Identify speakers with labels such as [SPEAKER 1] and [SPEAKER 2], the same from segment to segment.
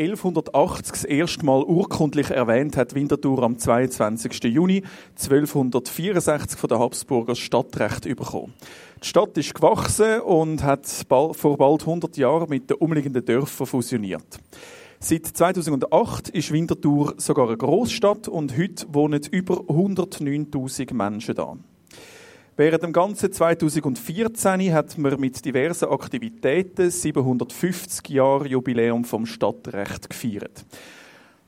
[SPEAKER 1] 1180 das erste Mal urkundlich erwähnt hat Winterthur am 22. Juni 1264 von der Habsburger Stadtrecht bekommen. Die Stadt ist gewachsen und hat vor bald 100 Jahren mit den umliegenden Dörfern fusioniert. Seit 2008 ist Winterthur sogar eine Großstadt und heute wohnen über 109.000 Menschen da. Während dem ganzen 2014 hat man mit diversen Aktivitäten 750 Jahre Jubiläum vom Stadtrecht gefeiert.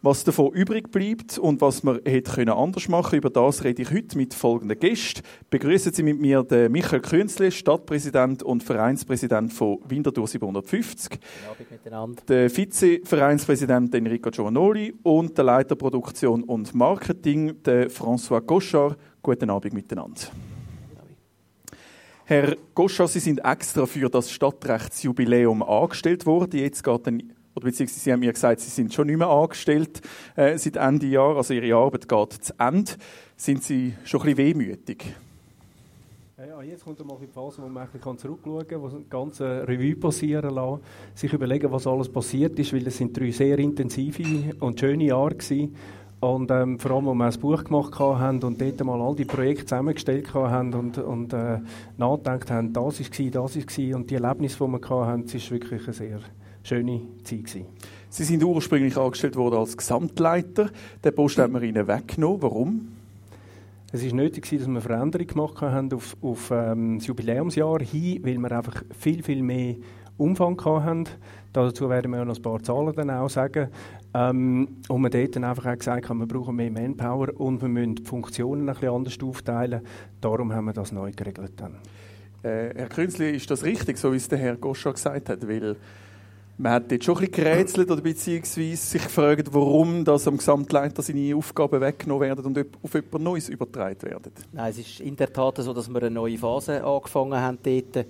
[SPEAKER 1] Was davon übrig bleibt und was man hätte anders machen können, über das rede ich heute mit folgenden Gästen. Begrüßen Sie mit mir den Michael Künzli, Stadtpräsident und Vereinspräsident von Winterthur 750. miteinander. Den Vize-Vereinspräsident Enrico Giovanoli und der Leiter Produktion und Marketing, der François Cochard. Guten Abend miteinander. Herr Goscha, Sie sind extra für das Stadtrechtsjubiläum angestellt worden. Jetzt geht dann, oder beziehungsweise Sie haben mir gesagt, Sie sind schon nicht mehr angestellt äh, seit Ende Jahr, also Ihre Arbeit geht zu Ende. Sind Sie schon ein bisschen wehmütig?
[SPEAKER 2] Ja, jetzt kommt mal die Phase, wo man ein zurückschauen kann, wo das ganze Revue passieren lassen, sich überlegen, was alles passiert ist, weil es sind drei sehr intensive und schöne Jahre gewesen. Und ähm, vor allem, als wir ein Buch gemacht haben und dort mal all die Projekte zusammengestellt haben und, und äh, nachgedacht haben, das war, das war und die Erlebnisse, die wir hatten, das war wirklich eine sehr schöne Zeit. Gewesen.
[SPEAKER 1] Sie sind ursprünglich angestellt worden als Gesamtleiter. Den Post haben wir Ihnen weggenommen. Warum?
[SPEAKER 2] Es war nötig, dass wir eine Veränderung gemacht haben auf, auf ähm, das Jubiläumsjahr hin, weil wir einfach viel, viel mehr Umfang hatten. Dazu werden wir noch ein paar Zahlen dann auch sagen. Ähm, und wir dort dann einfach auch gesagt haben, wir brauchen mehr Manpower und wir müssen die Funktionen ein bisschen anders aufteilen. Darum haben wir das neu geregelt. Dann.
[SPEAKER 1] Äh, Herr Künzli, ist das richtig, so wie es der Herr Goscha gesagt hat? Weil man hat jetzt schon ein bisschen gerätselt oder beziehungsweise sich gefragt, warum das am Gesamtleiter seine Aufgaben weggenommen werden und auf jemand Neues übertragen werden.
[SPEAKER 3] Nein, es ist in der Tat so, dass wir eine neue Phase angefangen haben dort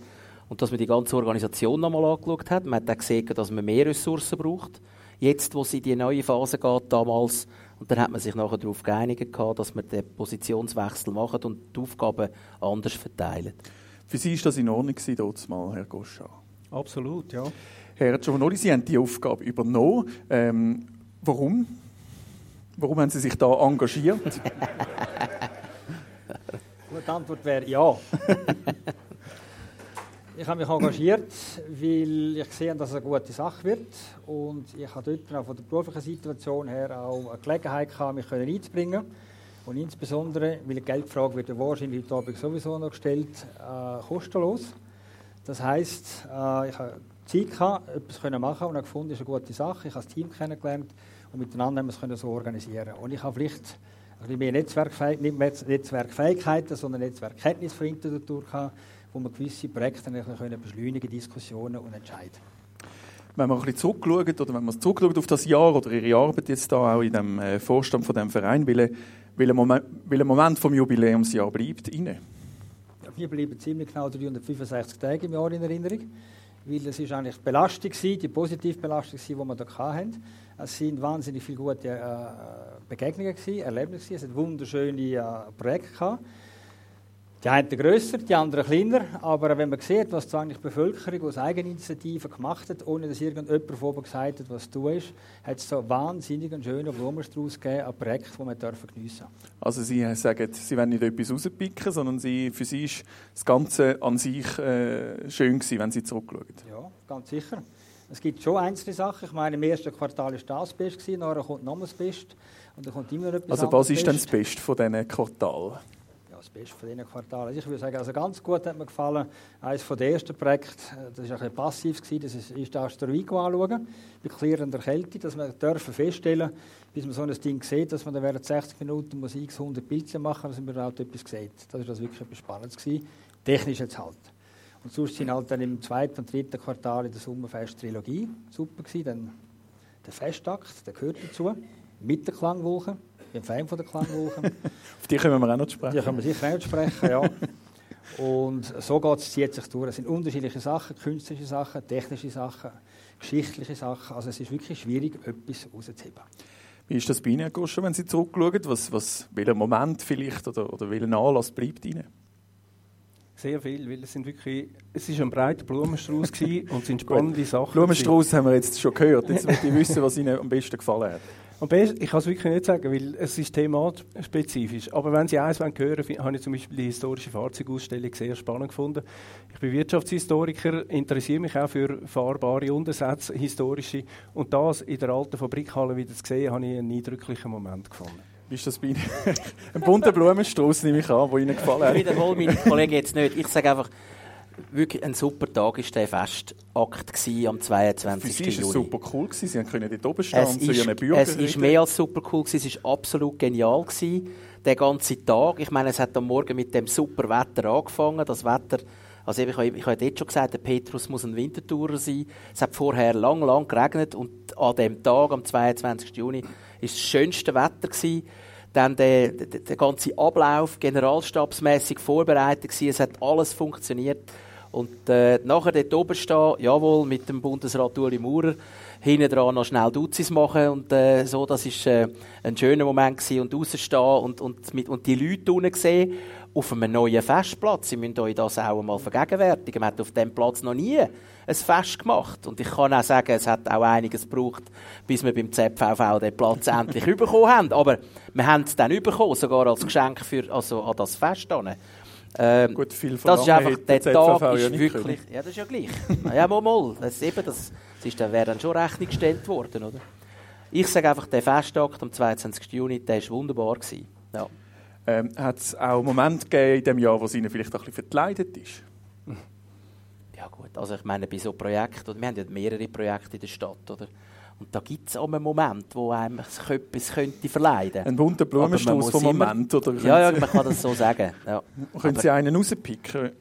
[SPEAKER 3] und dass man die ganze Organisation nochmal angeschaut hat. Man hat auch gesehen, dass man mehr Ressourcen braucht jetzt, wo es in die neue Phase geht, damals, und dann hat man sich nachher darauf geeinigt, dass man den Positionswechsel macht und die Aufgaben anders verteilt.
[SPEAKER 1] Für Sie war das in Ordnung, dort mal, Herr Goscha?
[SPEAKER 2] Absolut, ja.
[SPEAKER 1] Herr Giovanoli, Sie haben die Aufgabe übernommen. Ähm, warum? Warum haben Sie sich da engagiert?
[SPEAKER 4] die Antwort wäre ja. Ich habe mich engagiert, weil ich sehe, dass es eine gute Sache wird. Und ich habe dort auch von der beruflichen Situation her auch eine Gelegenheit gehabt, mich einzubringen. Und insbesondere, weil die Geldfrage wird ja wahrscheinlich heute Abend sowieso noch gestellt, äh, kostenlos. Das heisst, äh, ich habe Zeit gehabt, etwas machen und habe gefunden, es ist eine gute Sache. Ich habe das Team kennengelernt und miteinander haben wir es so organisieren. Und ich habe vielleicht ein bisschen mehr Netzwerkfähig nicht mehr Netzwerkfähigkeiten, sondern Netzwerkkenntnis für Interkultur gehabt wo wir gewisse Projekte können beschleunigen, Diskussionen und Entscheiden.
[SPEAKER 1] Wenn man ein bisschen zurückschaut, oder wenn man zurückschaut auf das Jahr oder Ihre Arbeit jetzt da auch in dem äh, Vorstand von dem Verein, welcher Moment, welcher Moment vom Jubiläumsjahr bleibt Ihnen?
[SPEAKER 4] Ja, wir bleiben ziemlich genau 365 Tage im Jahr in Erinnerung, weil es ist eigentlich die Belastung gewesen, die positive Belastung die wir da hatten. Es sind wahnsinnig viele gute äh, Begegnungen gewesen, Erlebnisse gewesen. es hat wunderschöne äh, Projekte gehabt. Die einen grösser, die anderen kleiner, aber wenn man sieht, was eigentlich die Bevölkerung aus Eigeninitiative gemacht hat, ohne dass irgendjemand von oben gesagt hat, was du ist, hat es so wahnsinnig einen schönen Blumenstrauß gegeben an Projekten, die man dürfen geniessen
[SPEAKER 1] Also Sie sagen, Sie wollen nicht etwas rauspicken, sondern Sie, für Sie ist das Ganze an sich äh, schön gewesen, wenn Sie zurückschauen.
[SPEAKER 4] Ja, ganz sicher. Es gibt schon einzelne Sachen. Ich meine, im ersten Quartal war das Beste, nachher kommt noch das Beste und dann kommt immer etwas
[SPEAKER 1] Also was ist denn das Beste von diesen Quartalen?
[SPEAKER 4] Beste von diesen Quartalen. Also ich würde sagen, also ganz gut hat mir gefallen, eines der ersten Projekte, das war ein passiv, das ist, ist das Asteroigo anschauen, bei klirrender Kälte, dass wir dürfen feststellen, bis man so ein Ding sieht, dass man dann während 60 Minuten muss x 100 Bildchen machen, dass man überhaupt etwas sieht. Das war wirklich etwas Spannendes. Technisch jetzt halt. Und sonst sind halt dann im zweiten und dritten Quartal in der Sommerfest-Trilogie super gewesen. Dann der Festakt, der gehört dazu, mit der Klangwolke. Ich bin Fan von der Klangwolke.
[SPEAKER 1] Auf die können wir auch noch sprechen.
[SPEAKER 4] Die können wir sicher auch noch sprechen, ja. Und so geht es, zieht sich durch. Es sind unterschiedliche Sachen, künstlerische Sachen, technische Sachen, geschichtliche Sachen. Also es ist wirklich schwierig, etwas rauszuheben.
[SPEAKER 1] Wie ist das bei Ihnen, Goscha, wenn Sie zurückschauen? Was, was, welcher Moment vielleicht oder, oder welcher Anlass bleibt Ihnen?
[SPEAKER 2] Sehr viel, weil es sind wirklich, es ist ein breiter Blumenstrauß und es sind spannende Sachen.
[SPEAKER 1] Blumenstrauß haben wir jetzt schon gehört. Jetzt möchte ich wissen, was Ihnen am besten gefallen hat.
[SPEAKER 2] Am besten, ich kann es wirklich nicht sagen, weil es ist thematspezifisch. Aber wenn Sie eins hören wollen, habe ich zum Beispiel die historische Fahrzeugausstellung sehr spannend gefunden. Ich bin Wirtschaftshistoriker, interessiere mich auch für fahrbare Untersätze, historische. Und das in der alten Fabrikhalle wieder zu sehen, habe ich einen eindrücklichen Moment gefunden.
[SPEAKER 1] Ist das bei Ihnen? Ein bunter Blumenstrauß nehme ich an, der Ihnen gefallen hat.
[SPEAKER 3] Ich wiederhole meine Kollegen jetzt nicht. Ich sage einfach, wirklich ein super Tag war der Festakt am 22.
[SPEAKER 1] Für Sie war
[SPEAKER 3] es
[SPEAKER 1] super cool. Gewesen. Sie können dort oben stehen
[SPEAKER 3] es und zu Ihren Bürgern Es war mehr als super cool. Gewesen. Es war absolut genial. Gewesen, der ganze Tag. Ich meine, es hat am Morgen mit dem super Wetter angefangen. Das Wetter, also ich habe, ich habe jetzt schon gesagt, der Petrus muss ein Wintertourer sein. Es hat vorher lang, lang geregnet und an dem Tag, am 22. Juni, war das schönste Wetter gewesen dann der, der, der ganze Ablauf generalstabsmäßig vorbereitet gewesen. Es hat alles funktioniert. Und äh, nachher dort oben stehen, jawohl, mit dem Bundesrat Uli Maurer, hinten dran noch schnell Duzis machen und äh, so, das war äh, ein schöner Moment gewesen. und rausstehen und, und, mit, und die Leute unten sehen, auf einem neuen Festplatz. Sie müssen euch das auch einmal vergegenwärtigen. Man hat auf diesem Platz noch nie ein Fest gemacht. Und ich kann auch sagen, es hat auch einiges gebraucht, bis wir beim ZVV den Platz endlich bekommen haben. Aber wir haben es dann bekommen, sogar als Geschenk für, also an das Fest.
[SPEAKER 1] Ähm, Gut, viel
[SPEAKER 3] das ist einfach, der Tag ja ist wirklich, ja das ist ja gleich. ja, mal, mal. Das, eben, das, das ist, dann wäre dann schon Rechnung gestellt worden, oder? Ich sage einfach, der Festakt am 22. Juni, der war wunderbar. Gewesen. Ja.
[SPEAKER 1] Ähm, Hat es auch Momente gegeben in diesem Jahr, wo es Ihnen vielleicht ein bisschen verkleidet ist?
[SPEAKER 3] Ja gut, also ich meine, bei so Projekten, wir haben ja mehrere Projekte in der Stadt, oder? Und da gibt es auch einen Moment, wo einem etwas könnte verleiden
[SPEAKER 1] Ein bunter Blumenstrauß vom Moment, oder?
[SPEAKER 3] Ja, ja, man kann das so sagen. Ja.
[SPEAKER 1] Können Sie einen rauspicken?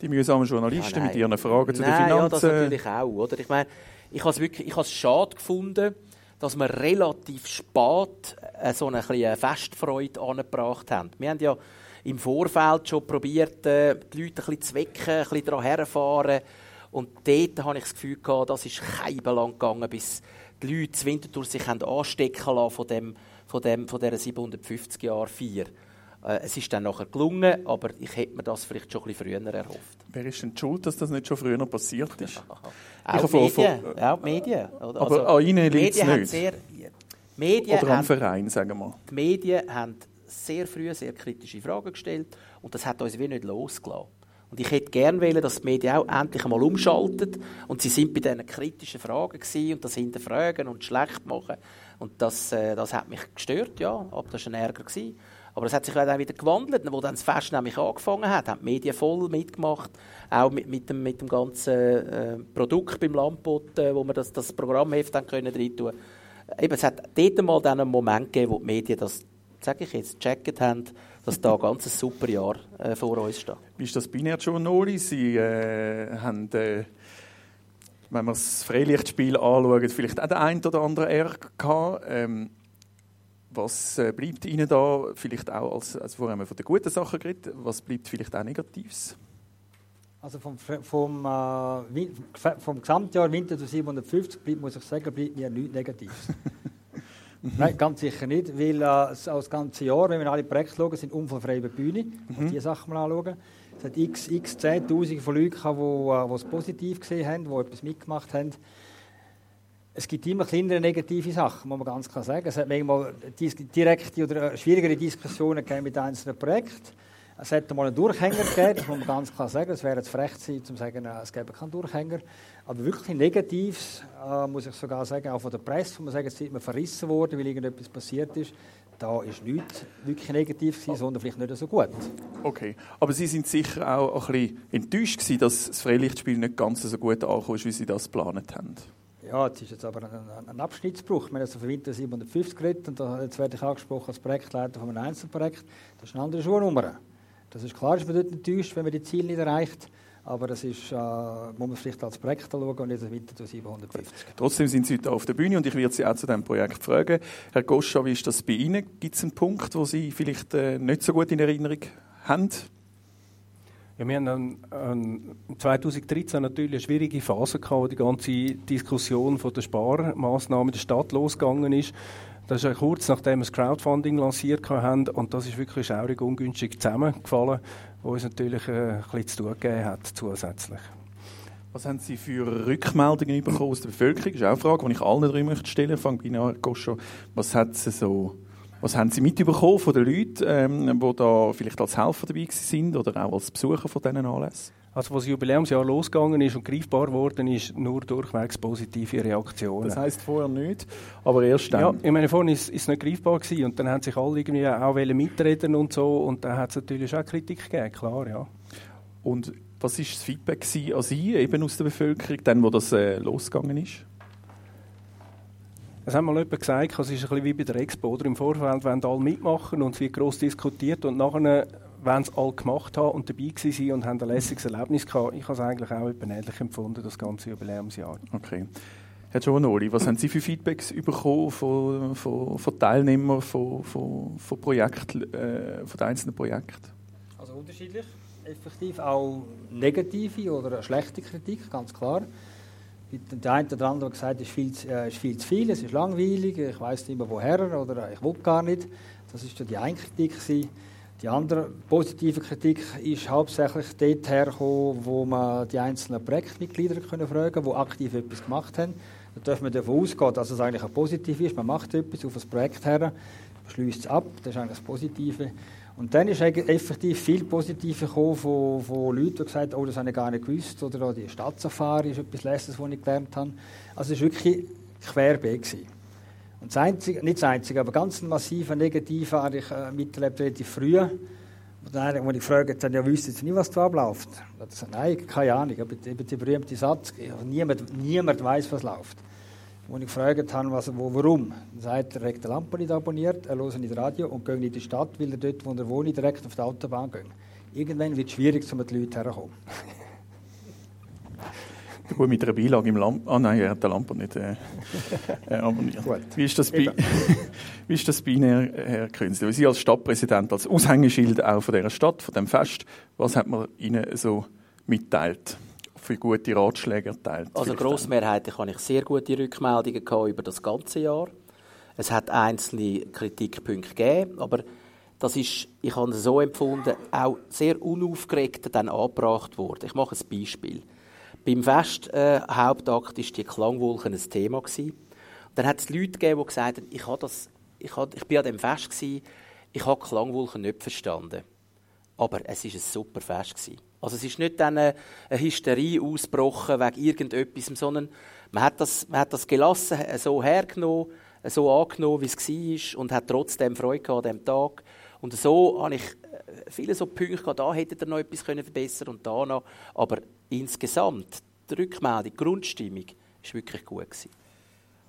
[SPEAKER 1] Die mühsamen Journalisten ja, mit ihren Fragen zu
[SPEAKER 3] nein,
[SPEAKER 1] den Finanzen.
[SPEAKER 3] Ja, das natürlich auch, oder? Ich meine, ich habe es wirklich, ich habe es schade gefunden, dass wir relativ spät so eine kleine Festfreude angebracht haben. Wir haben ja im Vorfeld schon probiert, äh, die Leute ein bisschen zu wecken, ein bisschen daran herfahren. Und dort habe ich das Gefühl gehabt, das ist lang gegangen, bis die Leute das Winterthur sich haben anstecken lassen von, dem, von, dem, von dieser 750 Jahre Feier. Äh, es ist dann nachher gelungen, aber ich hätte mir das vielleicht schon ein bisschen früher erhofft.
[SPEAKER 1] Wer ist denn schuld, dass das nicht schon früher passiert ist?
[SPEAKER 3] auch, die Medien, von, auch die Medien.
[SPEAKER 1] Aber also, an Ihnen liegt es nicht? Sehr,
[SPEAKER 3] Medien
[SPEAKER 1] Oder am Verein, sagen wir mal.
[SPEAKER 3] Die Medien haben sehr früh sehr kritische Fragen gestellt und das hat uns wie nicht losgelassen. Und ich hätte gerne wollen, dass die Medien auch endlich einmal umschalten. Und sie sind bei diesen kritischen Fragen gewesen und das hinterfragen und schlecht machen. Und das, äh, das hat mich gestört, ja. Aber das war ein Ärger. Gewesen. Aber es hat sich dann wieder gewandelt, wo dann das Fest nämlich angefangen hat, haben die Medien voll mitgemacht, auch mit, mit, dem, mit dem ganzen äh, Produkt beim Lampot, äh, wo wir das, das Programmheft dann können rein tun. Eben, es hat dort mal einen Moment gegeben, wo die Medien das, sage ich jetzt, gecheckt haben, dass da ein ganz super Jahr äh, vor uns steht.
[SPEAKER 1] Wie ist das schon, Noli? Sie äh, haben, äh, wenn man das Freilichtspiel anschaut, vielleicht auch den einen oder anderen Ärger gehabt. Ähm, was äh, bleibt Ihnen da, vielleicht auch, als, als vorher haben wir von den guten Sachen geredet, was bleibt vielleicht auch Negatives?
[SPEAKER 4] Also vom, vom, äh, vom Gesamtjahr Winter 750 bleibt, muss ich sagen, bleibt mir nichts Negatives. Nein, ganz sicher nicht, weil äh, das ganze Jahr, wenn wir alle Projekte schauen, sind unfallfreie Bühne. Mhm. diese Sachen mal anschauen. Es hat x, x Zehntausende von Leuten gehabt, die es positiv gesehen haben, die etwas mitgemacht haben. Es gibt immer kleinere negative Sachen, muss man ganz klar sagen. Es hat manchmal direkte oder schwierigere Diskussionen mit einzelnen Projekten. Es hätte mal einen Durchhänger gegeben, das muss man ganz klar sagen. Es wäre jetzt frech sein, zu sagen, äh, es gäbe keinen Durchhänger. Aber wirklich Negatives, äh, muss ich sogar sagen, auch von der Presse, wo man sagt, es ist verrissen worden, weil irgendetwas passiert ist. Da ist nichts wirklich negativ gewesen, sondern vielleicht nicht so gut.
[SPEAKER 1] Okay, aber Sie sind sicher auch ein bisschen enttäuscht gewesen, dass das Freilichtspiel nicht ganz so gut angekommen ist, wie Sie das geplant haben.
[SPEAKER 4] Ja, es ist jetzt aber ein, ein Abschnittsbruch. Wir haben also von Winter 750 geredet und jetzt werde ich angesprochen als Projektleiter von einem Einzelprojekt. Das ist eine andere Schuhnummer. Das ist klar, ist man dort enttäuscht, wenn man die Ziele nicht erreicht. Aber das ist, äh, muss man vielleicht als Projekt anschauen und nicht weiter zu 750.
[SPEAKER 1] Trotzdem sind Sie heute auf der Bühne und ich werde Sie auch zu diesem Projekt fragen. Herr Goscha, wie ist das bei Ihnen? Gibt es einen Punkt, wo Sie vielleicht äh, nicht so gut in Erinnerung haben?
[SPEAKER 2] Ja, wir haben ein, 2013 natürlich eine schwierige Phase gehabt, wo die ganze Diskussion von der Sparmaßnahmen in der Stadt losgegangen ist. Das ist kurz nachdem wir das Crowdfunding lanciert haben und das ist wirklich schaurig ungünstig zusammengefallen, wo uns natürlich äh, ein bisschen zu tun gegeben hat zusätzlich.
[SPEAKER 1] Was haben Sie für Rückmeldungen bekommen aus der Bevölkerung? Das ist auch eine Frage, die ich allen drei möchte stellen. Fangen bei Goscho. Was hat Sie so was haben Sie mitbekommen von den Leuten, ähm, die da vielleicht als Helfer dabei sind oder auch als Besucher von diesen Anlässen?
[SPEAKER 2] Also, was das Jubiläumsjahr losgegangen ist und greifbar geworden ist, nur durchwegs positive Reaktionen.
[SPEAKER 1] Das heisst vorher nicht, aber erst dann?
[SPEAKER 2] Ja, ich meine, vorhin ist es nicht greifbar gewesen und dann haben sich alle irgendwie auch mitreden und so und dann hat es natürlich auch Kritik gegeben, klar, ja.
[SPEAKER 1] Und was war das Feedback an Sie, eben aus der Bevölkerung, dann, wo das äh, losgegangen ist?
[SPEAKER 2] Es hat mal jemand gesagt, es ist ein bisschen wie bei der Expo. Oder? Im Vorfeld wollen alle mitmachen und es wird gross diskutiert und nachher wollen es alle gemacht haben und dabei sein und haben ein lässiges Erlebnis gehabt. Ich habe es eigentlich auch ähnlich empfunden, das ganze Jubiläumsjahr.
[SPEAKER 1] Okay. Herr Giovanoli, was haben Sie für Feedbacks bekommen von, von, von Teilnehmern von, von, von, Projekt, äh, von den einzelnen Projekten?
[SPEAKER 4] Also unterschiedlich, effektiv auch negative oder schlechte Kritik, ganz klar. Der eine oder andere hat gesagt, es ist viel, äh, ist viel zu viel, es ist langweilig, ich weiß nicht mehr woher oder ich will gar nicht. Das war die eine Kritik. Gewesen. Die andere positive Kritik ist hauptsächlich dort hergekommen, wo man die einzelnen Projektmitglieder können fragen können, die aktiv etwas gemacht haben. Da dürfen wir davon ausgehen, dass es eigentlich auch positiv ist. Man macht etwas auf ein Projekt her, schließt es ab, das ist eigentlich das Positive. Und dann ist effektiv viel Positives gekommen von, von Leuten, die gesagt haben, oh, das habe ich gar nicht gewusst, oder die Stadtsafari ist etwas Lässiges, was ich gelernt habe. Also es war wirklich querbeet. Und das Einzige, nicht das Einzige, aber ganz massiver Negativer habe ich äh, miterlebt relativ früh. Und dann, als ich gefragt habe, ja, wüsste jetzt nicht, was da abläuft? Ich sagte, nein, keine Ahnung. Aber eben der berühmte Satz, niemand, niemand weiß, was läuft. Als ich gefragt habe, was, wo, warum, dann sagt er, er hat die Lampe nicht abonniert, er hört nicht Radio und geht in die Stadt, weil er dort, wo er wohnt, direkt auf die Autobahn geht. Irgendwann wird es schwierig, um an die Leute herzukommen.
[SPEAKER 1] Gut, mit einer Beilage im Lamp. Ah nein, er hat die Lampe nicht äh, äh abonniert. Wie ist das bei, wie ist das bei Ihnen, Herr Künstler? Sie als Stadtpräsident, als Aushängeschild auch von dieser Stadt, von dem Fest, was hat man Ihnen so mitteilt? für gute Ratschläge erteilt?
[SPEAKER 3] Also grossmehrheitlich habe ich sehr gute Rückmeldungen gehabt über das ganze Jahr. Es hat einzelne Kritikpunkte gegeben, aber das ist, ich habe es so empfunden, auch sehr unaufgeregt dann angebracht worden. Ich mache ein Beispiel. Beim Fest äh, ist die Klangwolke ein Thema gewesen. dann hat es Leute gegeben, die gesagt haben, ich, habe das, ich, habe, ich bin an dem Fest gewesen, ich habe Klangwolken nicht verstanden. Aber es war ein super Fest gewesen. Also es ist nicht eine, eine Hysterie ausgebrochen wegen irgendetwas, sondern man hat das, man hat das gelassen, so hergenommen, so angenommen, wie es war und hat trotzdem Freude an diesem Tag. Und so habe ich äh, viele so Punkte gehabt, da hätte er noch etwas können verbessern und da noch. Aber insgesamt, die Rückmeldung, die Grundstimmung, war wirklich gut. Gewesen.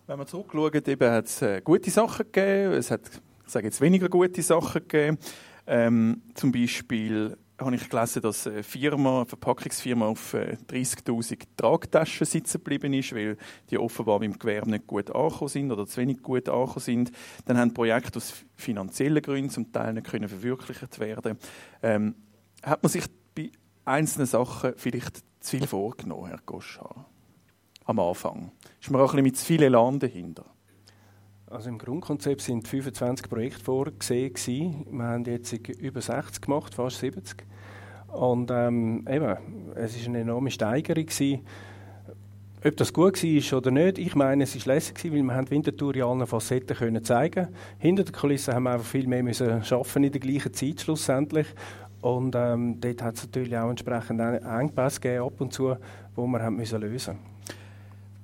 [SPEAKER 1] Wenn man zurückschaut, eben hat es äh, gute Sachen gegeben, es hat, ich sage jetzt, weniger gute Sachen gegeben. Ähm, zum Beispiel habe ich gelesen, dass eine Firma, eine Verpackungsfirma auf 30.000 äh, Tragtaschen sitzen geblieben ist, weil die offenbar beim Gewerbe nicht gut angekommen sind oder zu wenig gut angekommen sind. Dann haben Projekte aus finanziellen Gründen zum Teil nicht können verwirklicht werden. Ähm, hat man sich bei einzelnen Sachen vielleicht zu viel vorgenommen, Herr Goscha? Am Anfang. Ist man auch ein bisschen mit zu viel Elan dahinter?
[SPEAKER 2] Also im Grundkonzept sind 25 Projekte vorgesehen. Wir haben jetzt über 60 gemacht, fast 70. Und ähm, eben, es war eine enorme Steigerung gewesen. Ob das gut war oder nicht, ich meine, es war lässig, weil wir haben Winterthur in allen Facetten können zeigen Hinter der Kulisse haben wir einfach viel mehr müssen schaffen in der gleichen Zeit schlussendlich. Und ähm, dort hat es natürlich auch entsprechend Engpässe gegeben, ab und zu, die wir haben müssen lösen.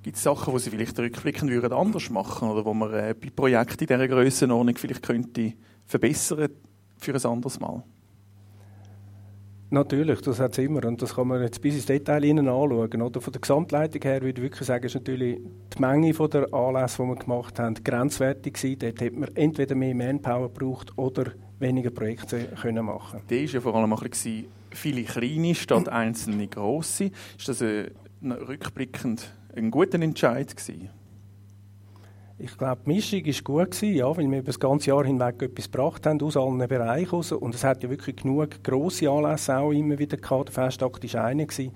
[SPEAKER 1] Gibt es Sachen, die Sie vielleicht rückblickend würden anders machen oder wo man äh, bei Projekten in dieser Grössenordnung vielleicht könnte verbessern für ein anderes Mal?
[SPEAKER 2] Natürlich, das hat es immer und das kann man jetzt bis ins Detail anschauen. Oder von der Gesamtleitung her würde ich wirklich sagen, ist natürlich die Menge der Anlässe, die wir gemacht haben, grenzwertig gewesen. Dort hätte man entweder mehr Manpower gebraucht oder weniger Projekte können machen
[SPEAKER 1] Die war ja vor allem ein bisschen viele kleine statt einzelne grosse. Ist das äh, rückblickend ein guter Entscheid gewesen?
[SPEAKER 2] Ich glaube, die Mischung war gut, gewesen, ja, weil wir über das ganze Jahr hinweg etwas gebracht haben, aus allen Bereichen raus. Und es hat ja wirklich genug grosse Anlässe auch immer wieder gehabt. Der Festakt war einer. Gewesen.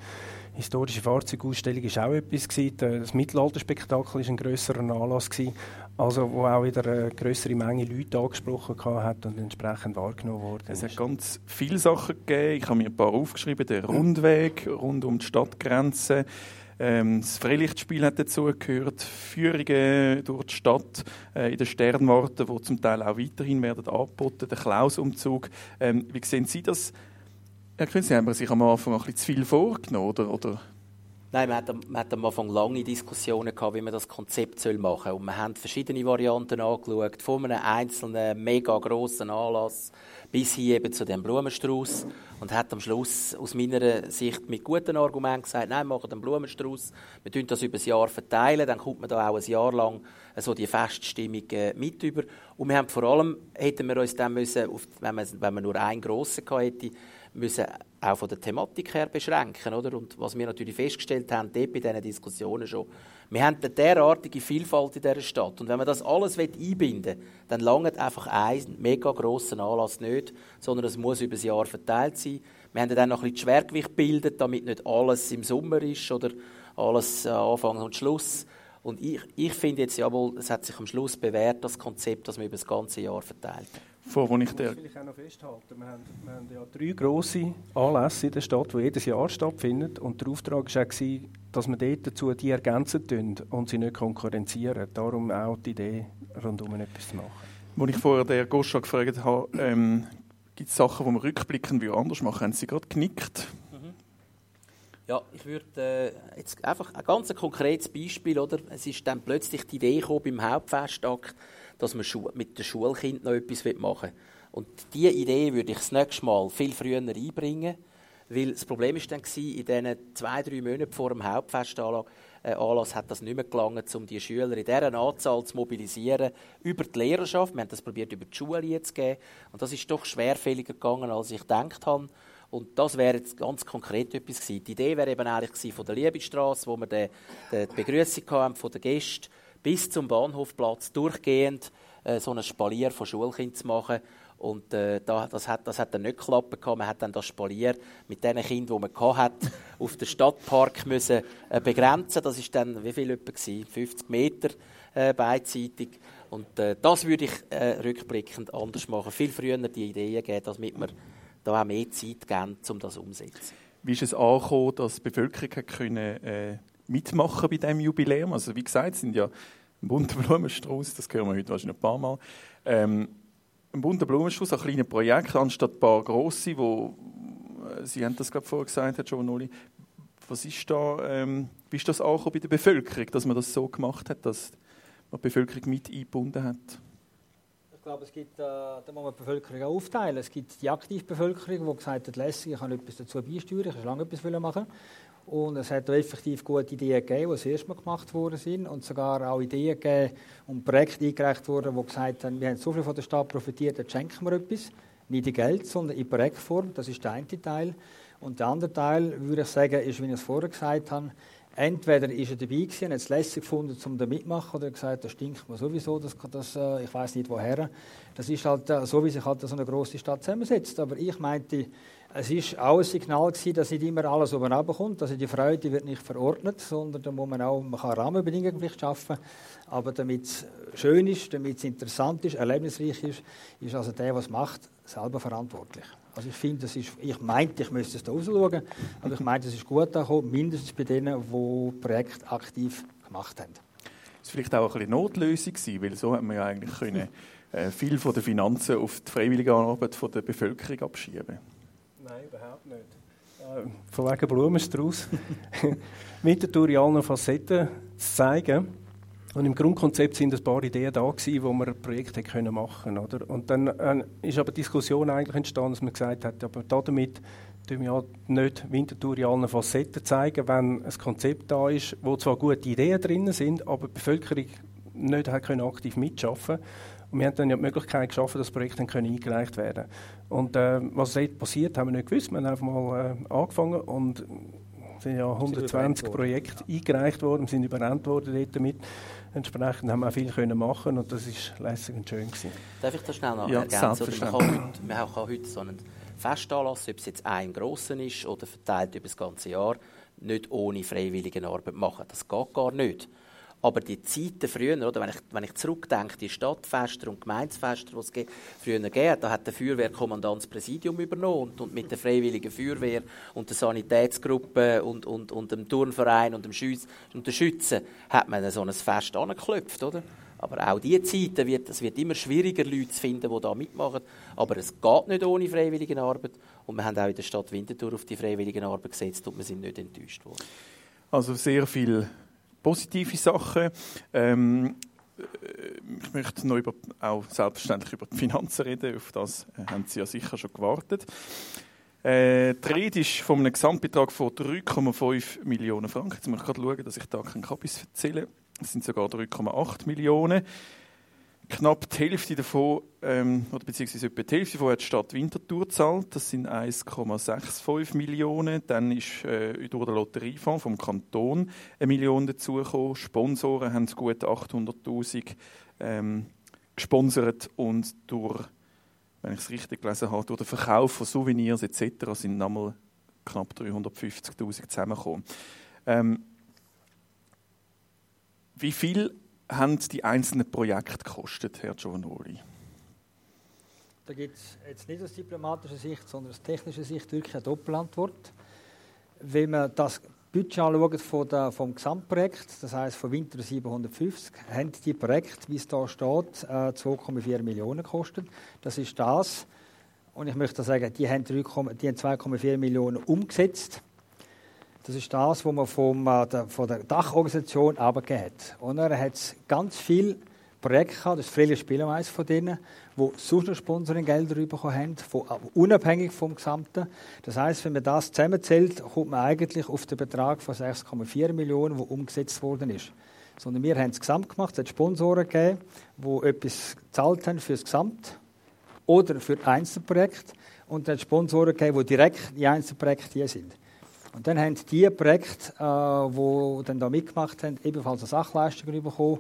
[SPEAKER 2] historische Fahrzeugausstellung war auch etwas. Gewesen. Das Mittelalterspektakel war ein grösserer Anlass. Gewesen, also wo auch wieder eine größere Menge Leute angesprochen hat und entsprechend wahrgenommen wurde.
[SPEAKER 1] Es hat ganz viele Sachen gegeben. Ich habe mir ein paar aufgeschrieben. Der Rundweg rund um die Stadtgrenze. Ähm, das Freilichtspiel hat dazugehört, Führungen durch die Stadt äh, in den Sternwarten, die zum Teil auch weiterhin werden angeboten, der Klausumzug. Ähm, wie sehen Sie das? Herr Künstler, haben wir sich am Anfang ein bisschen zu viel vorgenommen, oder? oder?
[SPEAKER 3] Nein, man hat, man hat am Anfang lange Diskussionen gehabt, wie man das Konzept machen soll. Und wir haben verschiedene Varianten angeschaut, von einem einzelnen, mega grossen Anlass bis hin eben zu dem Blumenstrauß und hat am Schluss aus meiner Sicht mit guten Argumenten gesagt, nein, wir machen den Blumenstrauß, wir tun das über ein Jahr verteilen, dann kommt man da auch ein Jahr lang so die Feststimmung mit über. Und wir haben vor allem, hätten wir uns dann müssen, wenn man nur einen grossen gehabt hätte, müssen auch von der Thematik her beschränken, oder? Und was wir natürlich festgestellt haben, dort bei diesen Diskussionen schon, wir haben eine derartige Vielfalt in dieser Stadt. Und wenn man das alles einbinden will, dann langt einfach ein mega grosser Anlass nicht, sondern es muss über das Jahr verteilt sein. Wir haben dann noch ein bisschen Schwergewicht gebildet, damit nicht alles im Sommer ist oder alles äh, Anfang und Schluss. Und ich, ich finde jetzt jawohl, es hat sich am Schluss bewährt, das Konzept, das wir über das ganze Jahr verteilt
[SPEAKER 2] Vor, wo ich der will ich auch noch festhalten. Wir haben, wir haben ja drei grosse Anlässe in der Stadt, die jedes Jahr stattfinden. Und der Auftrag war auch, dass wir dort dazu die ergänzen und sie nicht konkurrenzieren. Darum auch die Idee, rundum etwas zu machen.
[SPEAKER 1] Als ich vorher den Goscha gefragt habe, ähm, gibt es Sachen, die wir rückblickend anders machen? Haben Sie gerade genickt? Mhm.
[SPEAKER 3] Ja, ich würde äh, jetzt einfach ein ganz konkretes Beispiel, oder? Es ist dann plötzlich die Idee gekommen beim Hauptfestakt, dass man mit den Schulkindern noch etwas machen will. Und diese Idee würde ich das nächste Mal viel früher einbringen weil das Problem war dann, in diesen zwei, drei Monaten vor dem Hauptfestanlass äh, hat das nicht mehr gelangen, um die Schüler in dieser Anzahl zu mobilisieren über die Lehrerschaft. Wir haben das probiert über die Schule zu geben. Und das ist doch schwerfälliger gegangen, als ich gedacht habe. Und das wäre jetzt ganz konkret etwas gewesen. Die Idee wäre eben eigentlich von der Liebigstraße, wo wir die, die Begrüßung haben von den Gästen, bis zum Bahnhofplatz durchgehend äh, so ein Spalier von Schulkindern zu machen und äh, das, hat, das hat dann nicht geklappt. Man hat dann das Spalier mit den Kindern, die man hatte, auf den Stadtpark müssen, äh, begrenzen. Das war dann, wie viel etwa 50 Meter äh, beidseitig. Und äh, das würde ich äh, rückblickend anders machen. Viel früher die Ideen geben, damit wir da auch mehr Zeit geben, um das umzusetzen.
[SPEAKER 1] Wie ist es angekommen, dass die Bevölkerung können, äh, mitmachen bei diesem Jubiläum? Also wie gesagt, es sind ja ein bunter Blumenstrauß, das hören wir heute wahrscheinlich ein paar Mal. Ähm, ein bunter Blumenstrauß, ein kleines Projekt, anstatt ein paar grosse, wo äh, Sie haben das gerade vorher gesagt, Herr Giovanoli. Was ist da, ähm, wie ist das auch bei der Bevölkerung, dass man das so gemacht hat, dass man die Bevölkerung mit eingebunden hat?
[SPEAKER 4] Ich glaube, es gibt, äh, da muss man die Bevölkerung auch aufteilen. Es gibt die Aktivbevölkerung, die gesagt hat, lässig, ich kann etwas dazu beisteuern, ich kann lange etwas machen. Und es hat effektiv gute Ideen gegeben, die das erste gemacht worden sind. Und sogar auch Ideen gegeben und Projekte eingereicht wurden, die gesagt haben, wir haben so viel von der Stadt profitiert, jetzt schenken wir etwas. Nicht in Geld, sondern in Projektform. Das ist der eine Teil. Und der andere Teil, würde ich sagen, ist, wie ich es vorher gesagt habe, entweder ist er dabei gewesen, hat es lässig gefunden, um da mitmachen, oder gesagt, das stinkt mir sowieso, das, das, äh, ich weiß nicht woher. Das ist halt äh, so, wie sich halt so eine große Stadt zusammensetzt. Aber ich meinte, es war auch ein Signal gewesen, dass nicht immer alles oben kommt. Also die Freude wird nicht verordnet, sondern da muss man auch, man kann Rahmenbedingungen vielleicht schaffen. Aber damit es schön ist, damit es interessant ist, erlebnisreich ist, ist also der, was macht, selber verantwortlich. Also ich finde, ich meinte, ich müsste es da rausschauen, aber ich meinte, es ist gut angekommen, mindestens bei denen, die Projekt aktiv gemacht haben.
[SPEAKER 1] Das war vielleicht auch ein bisschen Notlösung, weil so hat man ja eigentlich können, äh, viel von den Finanzen auf die freiwillige Arbeit der Bevölkerung abschieben
[SPEAKER 2] Nein, überhaupt nicht. Äh, von wegen Blumenstrauß. Winterthur in Facetten zu zeigen. Und im Grundkonzept sind ein paar Ideen da gewesen, wo wir Projekte können machen oder? Und dann äh, ist aber Diskussion eigentlich entstanden, dass man gesagt hat, aber damit tun wir nicht Winterthur in allen Facetten zeigen, wenn ein Konzept da ist, wo zwar gute Ideen drin sind, aber die Bevölkerung nicht hat können aktiv mitschaffen und wir haben dann ja die Möglichkeit geschaffen, dass das Projekt dann eingereicht werden Und äh, was dort passiert, haben wir nicht gewusst. Wir haben einfach mal äh, angefangen und es sind ja 120 Projekte ja. eingereicht worden, wir sind überrannt worden dort damit. Entsprechend haben wir auch viel können machen und das ist lässig und schön gewesen.
[SPEAKER 3] Darf ich das schnell noch ja, ergänzen? Oder man kann heute, man kann heute so einen Festanlass, ob es jetzt ein grosser ist oder verteilt über das ganze Jahr, nicht ohne freiwillige Arbeit machen. Das geht gar nicht. Aber die Zeiten früher, oder, wenn, ich, wenn ich zurückdenke, die Stadtfester und Gemeinsfester, die es früher gab, da hat der Feuerwehrkommandant das Präsidium übernommen und, und, mit der Freiwilligen Feuerwehr und der Sanitätsgruppe und, und, und dem Turnverein und dem Schütz, und den Schützen hat man so ein Fest angeklopft, oder? Aber auch diese Zeiten wird es wird immer schwieriger, Leute zu finden, die da mitmachen. Aber es geht nicht ohne freiwillige Arbeit. Und wir haben auch in der Stadt Winterthur auf die freiwillige Arbeit gesetzt und wir sind nicht enttäuscht worden.
[SPEAKER 1] Also sehr viel positive Sachen. Ähm, äh, ich möchte noch über, auch selbstverständlich über die Finanzen reden. Auf das äh, haben Sie ja sicher schon gewartet. Äh, die Rede ist von einem Gesamtbetrag von 3,5 Millionen Franken. Jetzt muss ich gerade schauen, dass ich da keinen Kabis erzähle. Es sind sogar 3,8 Millionen. Knapp die Hälfte davon, ähm, oder beziehungsweise etwa die Hälfte davon hat die Stadt Winterthur gezahlt. Das sind 1,65 Millionen. Dann ist äh, durch den Lotteriefonds vom Kanton eine Million dazugekommen. Sponsoren haben gut 800'000 ähm, gesponsert und durch, wenn ich es richtig gelesen habe, durch den Verkauf von Souvenirs etc. sind nochmal knapp 350'000 zusammengekommen. Ähm, wie viel haben die einzelnen Projekte gekostet, Herr Giovanoli?
[SPEAKER 4] Da gibt es jetzt nicht aus diplomatischer Sicht, sondern aus technischer Sicht wirklich eine Doppelantwort. Wenn man das Budget anschaut von der, vom Gesamtprojekt, das heißt von Winter 750, haben die Projekte, wie es da steht, 2,4 äh, Millionen gekostet. Das ist das. Und ich möchte sagen, die haben, die haben 2,4 Millionen umgesetzt. Das ist das, was man vom, äh, der, von der Dachorganisation abgegeben hat. Und er hat ganz viele Projekte gehabt, das ist Freie Spiele eines von denen, die sonst noch Sponsoringgelder bekommen haben, äh, unabhängig vom Gesamten. Das heißt, wenn man das zusammenzählt, kommt man eigentlich auf den Betrag von 6,4 Millionen, der umgesetzt worden ist. Sondern wir haben es gesamt gemacht, es hat Sponsoren gegeben, die etwas gezahlt haben für das Gesamt oder für Einzelprojekte und es hat Sponsoren gegeben, die direkt in Einzelprojekte hier sind. Und dann haben die Projekte, äh, die dann da mitgemacht haben, ebenfalls eine Sachleistung bekommen,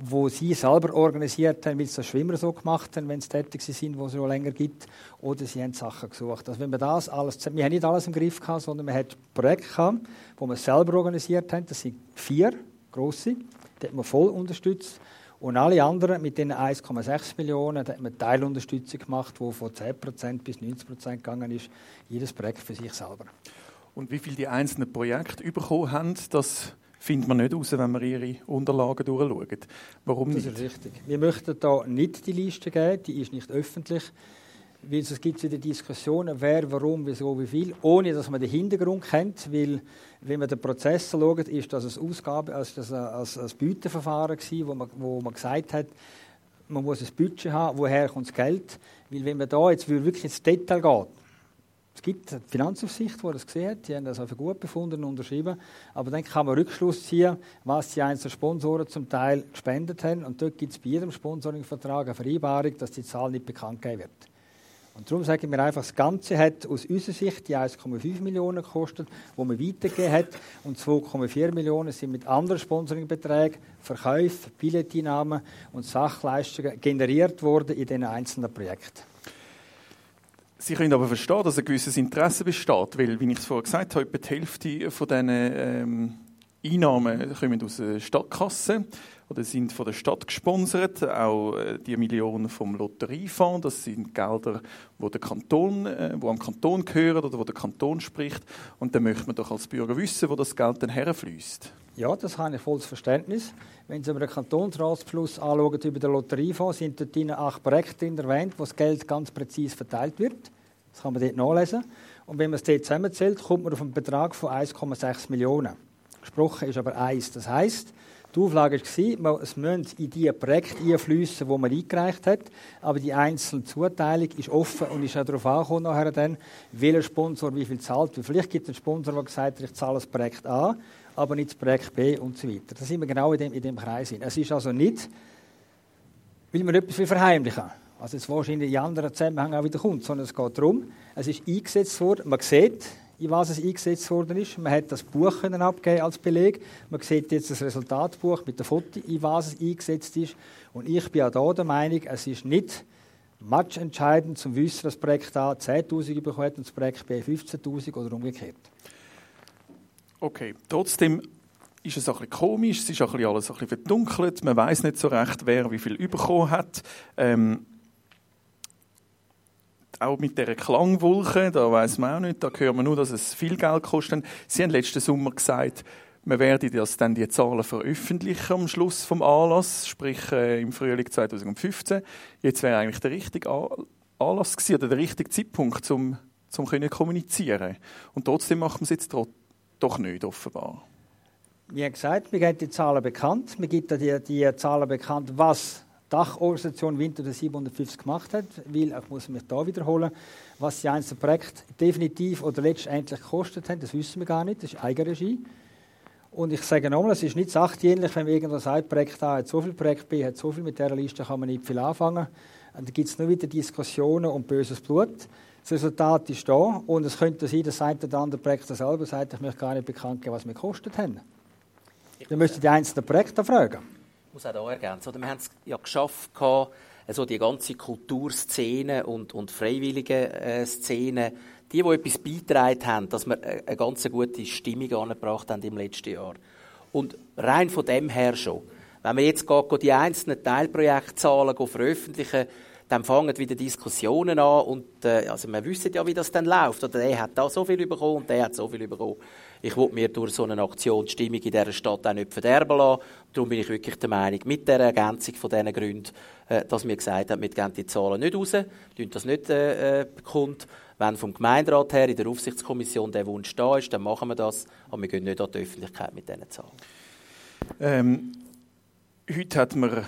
[SPEAKER 4] wo sie selber organisiert haben, weil sie das Schwimmer so gemacht haben, wenn sie tätig sind, wo es schon länger gibt, oder sie haben Sachen gesucht. Also wenn wir das alles, wir haben nicht alles im Griff gehabt, sondern wir hatten Projekte gehabt, wo wir selber organisiert haben. Das sind vier grosse, die haben wir voll unterstützt. Und alle anderen mit den 1,6 Millionen, da hat man Teilunterstützung gemacht, die von 10% bis 90% gegangen ist. Jedes Projekt für sich selber.
[SPEAKER 1] Und wie viel die einzelnen Projekte bekommen haben, das findet man nicht heraus, wenn man ihre Unterlagen durchschaut. Warum
[SPEAKER 4] nicht? Das ist richtig. Wir möchten da nicht die Liste geben, die ist nicht öffentlich. Weil es gibt wieder Diskussionen, wer, warum, wieso, wie viel, ohne dass man den Hintergrund kennt. Weil, wenn man den Prozess schaut, ist das ein Ausgabe, also das ein, ein Beuteverfahren gewesen, wo man, wo man gesagt hat, man muss ein Budget haben, woher kommt das Geld. Weil wenn man da jetzt wirklich ins Detail geht, es gibt eine Finanzaufsicht, die das gesehen hat, die haben das für gut befunden und unterschrieben. Aber dann kann man Rückschluss ziehen, was die einzelnen Sponsoren zum Teil gespendet haben. Und dort gibt es bei jedem Sponsoringvertrag eine Vereinbarung, dass die Zahl nicht bekannt gegeben wird. Und darum sagen wir einfach, das Ganze hat aus unserer Sicht die 1,5 Millionen gekostet, die man weitergegeben hat. Und 2,4 Millionen sind mit anderen Sponsoringbeträgen, Verkäufen, Billeteinnahmen und Sachleistungen generiert worden in diesen einzelnen Projekten.
[SPEAKER 1] Sie können aber verstehen, dass ein gewisses Interesse besteht, weil, wie ich es vorher gesagt habe, etwa die Hälfte von diesen ähm, Einnahmen kommen aus der Stadtkasse oder sind von der Stadt gesponsert. Auch äh, die Millionen vom Lotteriefonds, das sind Gelder, wo der Kanton, äh, wo am Kanton gehören oder wo der Kanton spricht. Und dann möchte man doch als Bürger wissen, wo das Geld dann herfließt.
[SPEAKER 4] Ja, das habe ich volles Verständnis. Wenn Sie über den Kantonsratsfluss anschauen, über den Lotteriefonds, sind dort acht Projekte erwähnt, wo das Geld ganz präzise verteilt wird. Das kann man dort nachlesen. Und wenn man es dort zusammenzählt, kommt man auf einen Betrag von 1,6 Millionen. Gesprochen ist aber eins. Das heisst, die Auflage war, es müssen in die Projekte einfließen, die man eingereicht hat, aber die einzelne Zuteilung ist offen und ist auch darauf angekommen, nachher dann, welcher Sponsor wie viel zahlt. vielleicht gibt es einen Sponsor, der gesagt hat, ich zahle das Projekt A, aber nicht das Projekt B und so weiter. Da sind wir genau in dem, in dem Kreis. Es ist also nicht, weil man etwas verheimlichen will. Also jetzt wahrscheinlich in anderen Zusammenhängen auch wieder kommt, sondern es geht darum, es ist eingesetzt worden, man sieht, in was es eingesetzt worden ist. Man hat das Buch können abgeben als Beleg. Man sieht jetzt das Resultatbuch mit der Foto, in was es eingesetzt ist. Und ich bin auch da der Meinung, es ist nicht matchentscheidend zum Wissen, dass das Projekt A 10'000 bekommen hat und das Projekt B 15'000 oder umgekehrt.
[SPEAKER 1] Okay, trotzdem ist es ein bisschen komisch, es ist auch alles ein bisschen verdunkelt, man weiß nicht so recht, wer wie viel bekommen hat. Ähm, auch mit der Klangwolke, da weiß man auch nicht, da hören wir nur, dass es viel Geld kostet. Sie haben letzten Sommer gesagt, wir werden das dann die Zahlen veröffentlichen am Schluss vom Anlass, sprich äh, im Frühling 2015. Jetzt wäre eigentlich der richtige Anlass gewesen, oder der richtige Zeitpunkt, um zum können kommunizieren. Und trotzdem macht man es jetzt doch nicht offenbar.
[SPEAKER 4] Wie gesagt, wir geben die Zahlen bekannt. Wir geben die, die Zahlen bekannt, was Dachorganisation Winter der 750 gemacht hat. Weil, ich muss mich da wiederholen, was die einzelnen Projekte definitiv oder letztendlich gekostet haben, das wissen wir gar nicht. Das ist Eigenregie. Und ich sage nochmal, es ist nicht sachdienlich, wenn man irgendwo sagt, Projekt A hat so viel, Projekt B hat so viel, mit dieser Liste kann man nicht viel anfangen. Und da gibt es nur wieder Diskussionen und böses Blut. Das Resultat ist da und es könnte sein, dass ein oder andere Projekt selber sagt, ich möchte gar nicht bekannt geben, was wir gekostet haben. Dann müsst ihr die einzelnen Projekte fragen.
[SPEAKER 3] Muss auch hier ergänzen. Wir haben es ja geschafft, also die ganze Kulturszene und, und freiwillige äh, Szene, die, die etwas beigetragen haben, dass wir eine ganz gute Stimmung angebracht haben im letzten Jahr. Und rein von dem her schon. Wenn wir jetzt die einzelnen Teilprojektzahlen veröffentlichen, dann fangen wieder Diskussionen an und äh, also wir wissen ja, wie das dann läuft. Oder der hat da so viel bekommen und der hat so viel bekommen. Ich will mir durch so eine Aktion die Stimmung in dieser Stadt auch nicht verderben lassen. Darum bin ich wirklich der Meinung, mit der Ergänzung von diesen Gründen, äh, dass wir gesagt haben, wir geben die Zahlen nicht raus, tun das nicht äh, bekannt. Wenn vom Gemeinderat her in der Aufsichtskommission der Wunsch da ist, dann machen wir das, aber wir gehen nicht an die Öffentlichkeit mit diesen Zahlen.
[SPEAKER 1] Ähm, heute hat man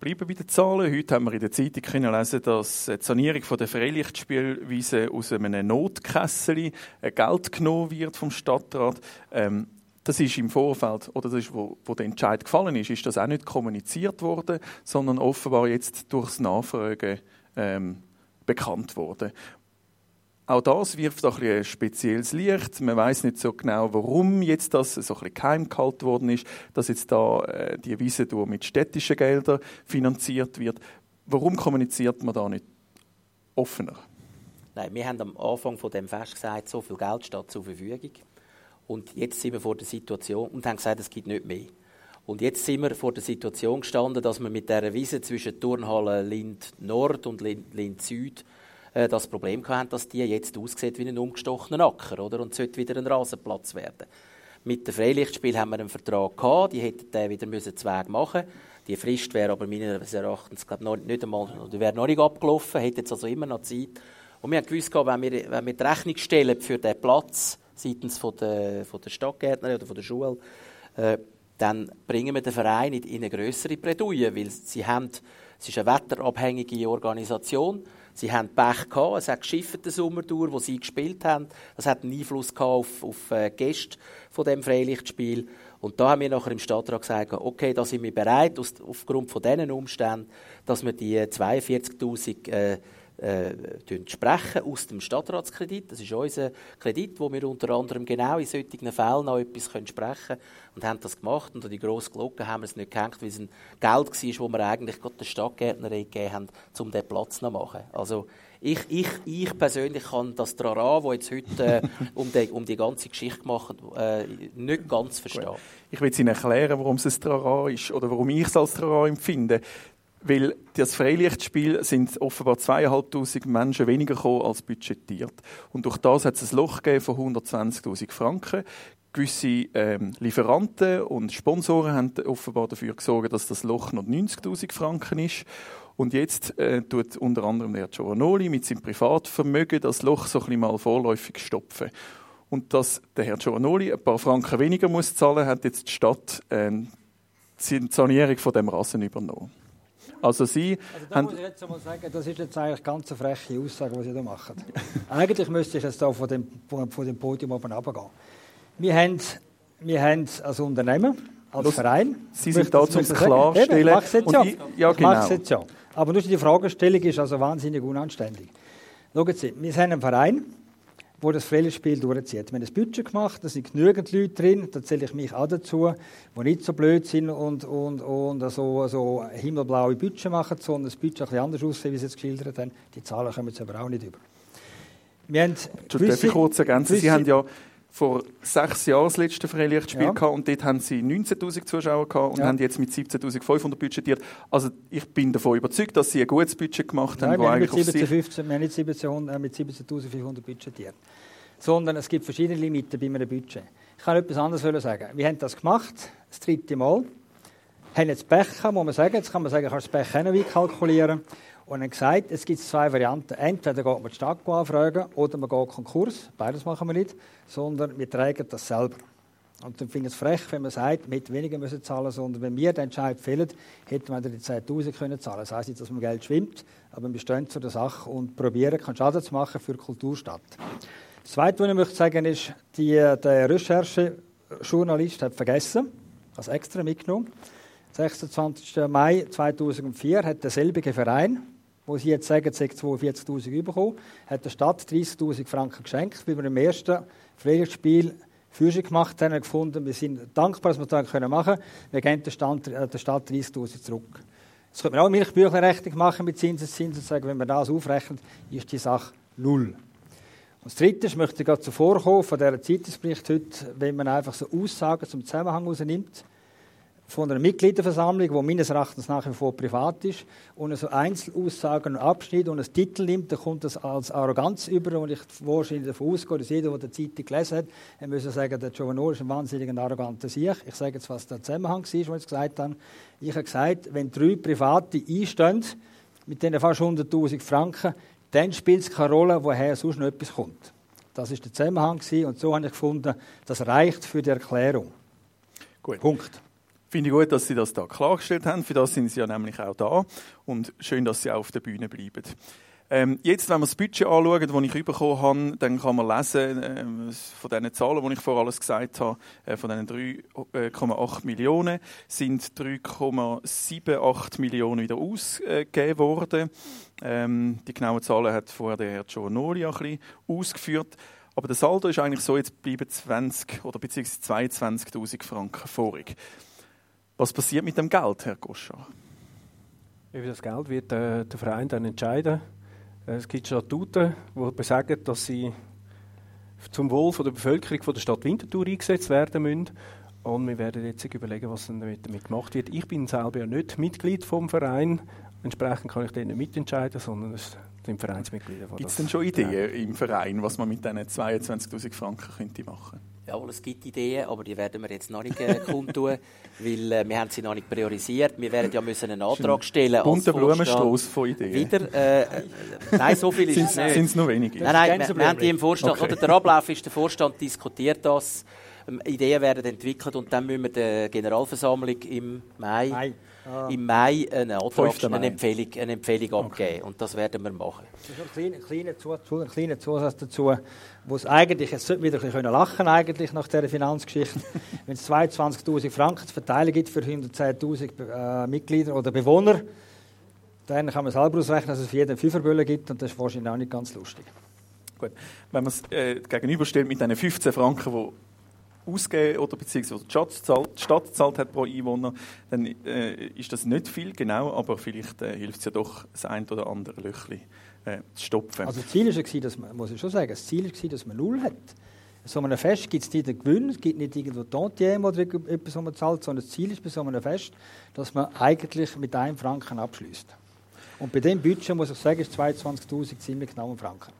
[SPEAKER 1] bleiben bei den Zahlen. Heute haben wir in der Zeitung können lesen, dass die Sanierung der Freilichtspielwiese aus einem Notkessel Geld genommen wird vom Stadtrat. Ähm, das ist im Vorfeld, oder das ist, wo, wo der Entscheid gefallen ist, ist das auch nicht kommuniziert worden, sondern offenbar jetzt durchs Nachfragen ähm, bekannt worden. Auch das wirft ein, ein spezielles Licht. Man weiß nicht so genau, warum jetzt das so ein bisschen geheim gehalten worden ist, dass jetzt da äh, die Wiese mit städtischen Geldern finanziert wird. Warum kommuniziert man da nicht offener?
[SPEAKER 3] Nein, wir haben am Anfang von dem Fest gesagt, so viel Geld steht zur Verfügung. Und jetzt sind wir vor der Situation und haben gesagt, es gibt nicht mehr. Und jetzt sind wir vor der Situation gestanden, dass wir mit dieser Wiese zwischen Turnhalle Lind Nord und Lind, Lind Süd äh, das Problem hatten, dass die jetzt aussieht wie ein umgestochener Acker, oder? Und sollte wieder ein Rasenplatz werden. Mit dem Freilichtspiel haben wir einen Vertrag gehabt, die hätten den wieder müssen Weg machen Die Frist wäre aber meines Erachtens glaub, noch nicht einmal, oder wäre noch nicht abgelaufen, hätte jetzt also immer noch Zeit. Und wir haben gewusst, wenn wir, wenn wir die Rechnung stellen für diesen Platz seitens von der, von der Stadtgärtnerin oder von der Schule, äh, dann bringen wir den Verein in, in eine größere Bredouille, weil sie haben, es ist eine wetterabhängige Organisation, Sie haben Pech gehabt, es hat geschifft den Sommer durch, wo sie gespielt haben. Das hat einen Einfluss auf, auf äh, Gäste von dem Freilichtspiel. Und da haben wir nachher im Stadtrat gesagt, okay, da sind wir bereit, aus, aufgrund von diesen Umständen, dass wir die 42'000 äh, äh, sprechen aus dem Stadtratskredit. Das ist unser Kredit, wo wir unter anderem genau in solchen Fällen noch etwas können sprechen können. Und haben das gemacht. Und an die grosse Glocke haben wir es nicht gehängt, weil es ein Geld war, das wir eigentlich gerade der Stadtgärtnerei gegeben haben, um diesen Platz zu machen. Also ich, ich, ich persönlich kann das Trara, das jetzt heute äh, um, die, um die ganze Geschichte gemacht äh, nicht ganz verstehen.
[SPEAKER 1] Ich will Ihnen erklären, warum es ein Trara ist oder warum ich es als Trara empfinde. Weil das Freilichtspiel sind offenbar zweieinhalbtausend Menschen weniger gekommen als budgetiert. Und durch das hat es ein Loch von 120.000 Franken. Gewisse ähm, Lieferanten und Sponsoren haben offenbar dafür gesorgt, dass das Loch noch 90.000 Franken ist. Und jetzt äh, tut unter anderem der Giovanoli mit seinem Privatvermögen das Loch so ein bisschen mal vorläufig stopfen. Und dass der Herr Giovanoli ein paar Franken weniger muss zahlen, hat jetzt die Stadt äh, die Sanierung von dem Rasen übernommen. Also Sie
[SPEAKER 4] also da muss ich jetzt einmal sagen, das ist jetzt eigentlich ganz eine freche Aussage, die Sie da machen. eigentlich müsste ich jetzt da von dem, von dem Podium oben runtergehen. Wir haben, wir haben als Unternehmen, als Los, Verein...
[SPEAKER 1] Sie sind da zum Klarstellen.
[SPEAKER 4] Ich mache es jetzt ja. Ich, ja genau. Ich jetzt ja. Aber nur die Fragestellung ist also wahnsinnig unanständig. Schauen Sie, wir sind ein Verein, wo das Freilichtspiel durchzieht. Wir haben ein Budget gemacht, da sind genügend Leute drin, da zähle ich mich auch dazu, die nicht so blöd sind und, und, und so, so himmelblaue Budget machen, sondern das Budget ein bisschen anders aussehen, wie Sie es geschildert haben. Die Zahlen kommen jetzt aber auch nicht über.
[SPEAKER 1] Wir haben gewisse, darf ich kurz ergänzen? Sie haben ja vor sechs Jahren das letzte Freilichtspiel
[SPEAKER 4] Ja.
[SPEAKER 1] gehabt und dort haben sie 19'000 Zuschauer gehabt und
[SPEAKER 4] Ja.
[SPEAKER 1] haben jetzt mit 17'500 budgetiert. Also ich bin davon überzeugt, dass sie ein gutes Budget gemacht haben,
[SPEAKER 4] Nein, wir haben mit
[SPEAKER 1] eigentlich auf sich
[SPEAKER 4] 17, 15, wir haben nicht 1700, äh, mit 17.500 budgetiert. Sondern es gibt verschiedene Limiten bei einem Budget. Ich kann etwas anderes sagen. Wir haben das gemacht, das dritte Mal. Haben jetzt Pech gehabt, muss man sagen. Jetzt kann man sagen, kannst du das Pech auch noch kalkulieren. Und haben gesagt, es gibt zwei Varianten. Entweder geht man die Stadt anfragen oder man geht Konkurs. Beides machen wir nicht. Sondern wir tragen das selber. Und dann finde ich es frech, wenn man sagt, hätten weniger müssen zahlen sondern wenn wir den Entscheid fällen, hätten wir die 10'000 können zahlen. Das heisst nicht, dass man Geld schwimmt, aber wir stehen zu der Sache und probieren, keinen Schaden zu machen für die Kulturstadt. Das Zweite, was ich möchte sagen ist, die, der Recherchejournalist hat vergessen, das extra mitgenommen. 26. Mai 2004 hat derselbe Verein, wo Sie jetzt sagen, es hat 42'000 bekommen, hat der Stadt 30'000 Franken geschenkt, weil wir im ersten Freilichtspiel Führung gemacht haben und gefunden, wir sind dankbar, dass wir das machen können. Wir geben der, Stand, äh, der Stadt 30'000 zurück. Jetzt könnte man auch Milchbüchlerrechnung machen mit Zinseszins und sagen, wenn man das aufrechnet, ist die Sache null. Und das Dritte ist, möchte ich gerade zuvor kommen, von dieser Zeitungsbericht heute, wenn man einfach so Aussagen zum Zusammenhang herausnimmt, von einer Mitgliederversammlung, die meines Erachtens nach wie vor privat ist, und so Einzelaussagen und Abschnitt und einen Titel nimmt, dann kommt das als Arroganz über, und ich wahrscheinlich davon ausgehe, dass jeder, der die Zeitung gelesen hat, er müsse sagen, der Giovanni ist ein wahnsinnig arroganter Sieg. Ich sage jetzt, was der Zusammenhang war, was ich gesagt habe. Ich habe gesagt, wenn drei Private einstehen, mit diesen fast 100'000 Franken, dann spielt es keine Rolle, woher sonst noch etwas kommt. Das ist der Zusammenhang und so habe ich gefunden, das reicht für die Erklärung.
[SPEAKER 1] Gut.
[SPEAKER 4] Punkt.
[SPEAKER 1] Finde ich gut, dass Sie das da klargestellt haben. Für das sind Sie ja nämlich auch da. Und schön, dass Sie auch auf der Bühne bleiben. Ähm, jetzt, wenn wir das Budget anschauen, das ich bekommen habe, dann kann man lesen, ähm, von diesen Zahlen, die ich vorher alles gesagt habe, äh, von diesen 3,8 Millionen, sind 3,78 Millionen wieder ausgegeben worden. Ähm, die genauen Zahlen hat vorher der Herr Giovanoli ein bisschen ausgeführt. Aber der Saldo ist eigentlich so, jetzt bleiben 20 oder beziehungsweise 22.000 Franken vorig. Was passiert mit dem Geld, Herr Goschar?
[SPEAKER 2] Über das Geld wird äh, der Verein dann entscheiden. Es gibt Statuten, die besagen, dass sie zum Wohl von der Bevölkerung von der Stadt Winterthur eingesetzt werden müssen. Und wir werden jetzt überlegen, was damit gemacht wird. Ich bin selber ja nicht Mitglied vom Verein. Entsprechend kann ich denen nicht mitentscheiden, sondern es sind Vereinsmitglieder.
[SPEAKER 1] Gibt es denn schon Ideen im Verein, was man mit diesen 22.000 Franken könnte machen
[SPEAKER 3] Jawohl, es gibt Ideen, aber die werden wir jetzt noch nicht äh, kundtun, weil äh, wir haben sie noch nicht priorisiert. Wir werden ja müssen einen Antrag stellen
[SPEAKER 1] Bunter. Blumenstrauß von Ideen.
[SPEAKER 3] Wieder, äh, äh, nein, so viel ist es nicht.
[SPEAKER 1] Sind es nur wenige?
[SPEAKER 3] Nein, nein, wir, wir haben die im Vorstand,
[SPEAKER 1] Okay.
[SPEAKER 3] oder der Ablauf ist, der Vorstand diskutiert das, ähm, Ideen werden entwickelt und dann müssen wir der Generalversammlung im Mai,
[SPEAKER 4] Mai. Ah.
[SPEAKER 3] im Mai einen Antrag,
[SPEAKER 1] 5. Mai.
[SPEAKER 3] eine Empfehlung, eine Empfehlung abgeben und das werden wir machen.
[SPEAKER 4] Das ist noch ein kleiner, kleiner, Zu- ein kleiner Zusatz dazu, wo es eigentlich, jetzt sollte wieder ein bisschen lachen eigentlich nach dieser Finanzgeschichte, wenn es 22'000 Franken zu verteilen gibt für 110'000 äh, Mitglieder oder Bewohner, dann kann man selber ausrechnen, dass es für jeden Fünferbülle gibt und das ist wahrscheinlich auch nicht ganz lustig.
[SPEAKER 1] Gut. Wenn man es äh, gegenüberstellt mit diesen 15 Franken, die ausgeben oder beziehungsweise die Stadt zahlt, hat pro Einwohner, dann äh, ist das nicht viel, genau, aber vielleicht äh, hilft es ja doch, das ein oder andere Löchchen äh, zu stopfen.
[SPEAKER 4] Also das Ziel war, dass man, muss ich schon sagen, das Ziel war, dass man null hat. So einem Fest gibt es nicht den Gewinn, es gibt nicht irgendwo Tantiem oder etwas, was man zahlt, sondern das Ziel ist bei so einem Fest, dass man eigentlich mit einem Franken abschließt. Und bei dem Budget, muss ich sagen, ist 22'000 ziemlich genau ein Franken.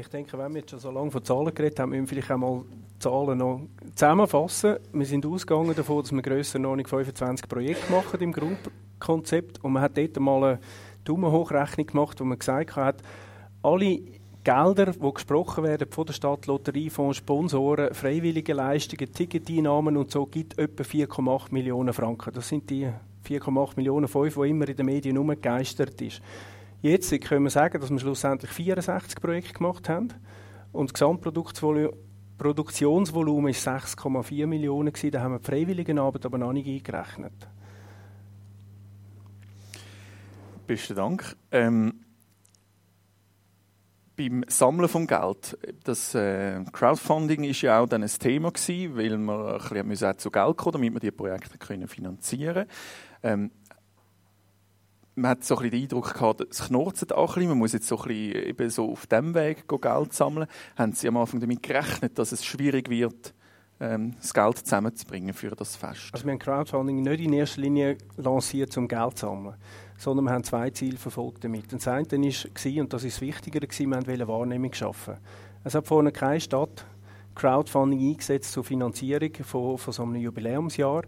[SPEAKER 2] Ich denke, wenn wir jetzt schon so lange von Zahlen geredet haben, müssen wir vielleicht auch mal die Zahlen noch zusammenfassen. Wir sind ausgegangen davon, dass wir Grössenordnung 25 Projekte machen im Grundkonzept. Und man hat dort mal eine Daumenhochrechnung gemacht, wo man gesagt hat, alle Gelder, die gesprochen werden von der Stadt, Lotteriefonds, Sponsoren, freiwillige Leistungen, Ticketeinnahmen und so, gibt etwa 4,8 Millionen Franken. Das sind die 4,8 Millionen, 5, die immer in den Medien umgegeistert ist. Jetzt können wir sagen, dass wir schlussendlich 64 Projekte gemacht haben und das Gesamtproduktionsvolumen Produktionsvolumen ist 6,4 Millionen. Da haben wir die Freiwilligenarbeit aber noch nicht eingerechnet.
[SPEAKER 1] Besten Dank. Ähm, beim Sammeln von Geld, das äh, Crowdfunding ist ja auch dann ein Thema gewesen, weil wir ein bisschen zu Geld kommen, damit wir die Projekte können finanzieren. Ähm, man hat so ein den Eindruck gehabt, es knurzt auch ein bisschen, man muss jetzt so ein bisschen eben so auf dem Weg Geld sammeln. Haben Sie am Anfang damit gerechnet, dass es schwierig wird, ähm, das Geld zusammenzubringen für das Fest?
[SPEAKER 2] Also wir haben Crowdfunding nicht in erster Linie lanciert, um Geld zu sammeln, sondern wir haben zwei Ziele verfolgt damit. Das eine war, und das ist wichtiger, wir wollten Wahrnehmung schaffen. Es hat vorne keine Stadt Crowdfunding eingesetzt zur Finanzierung von, von so einem Jubiläumsjahr.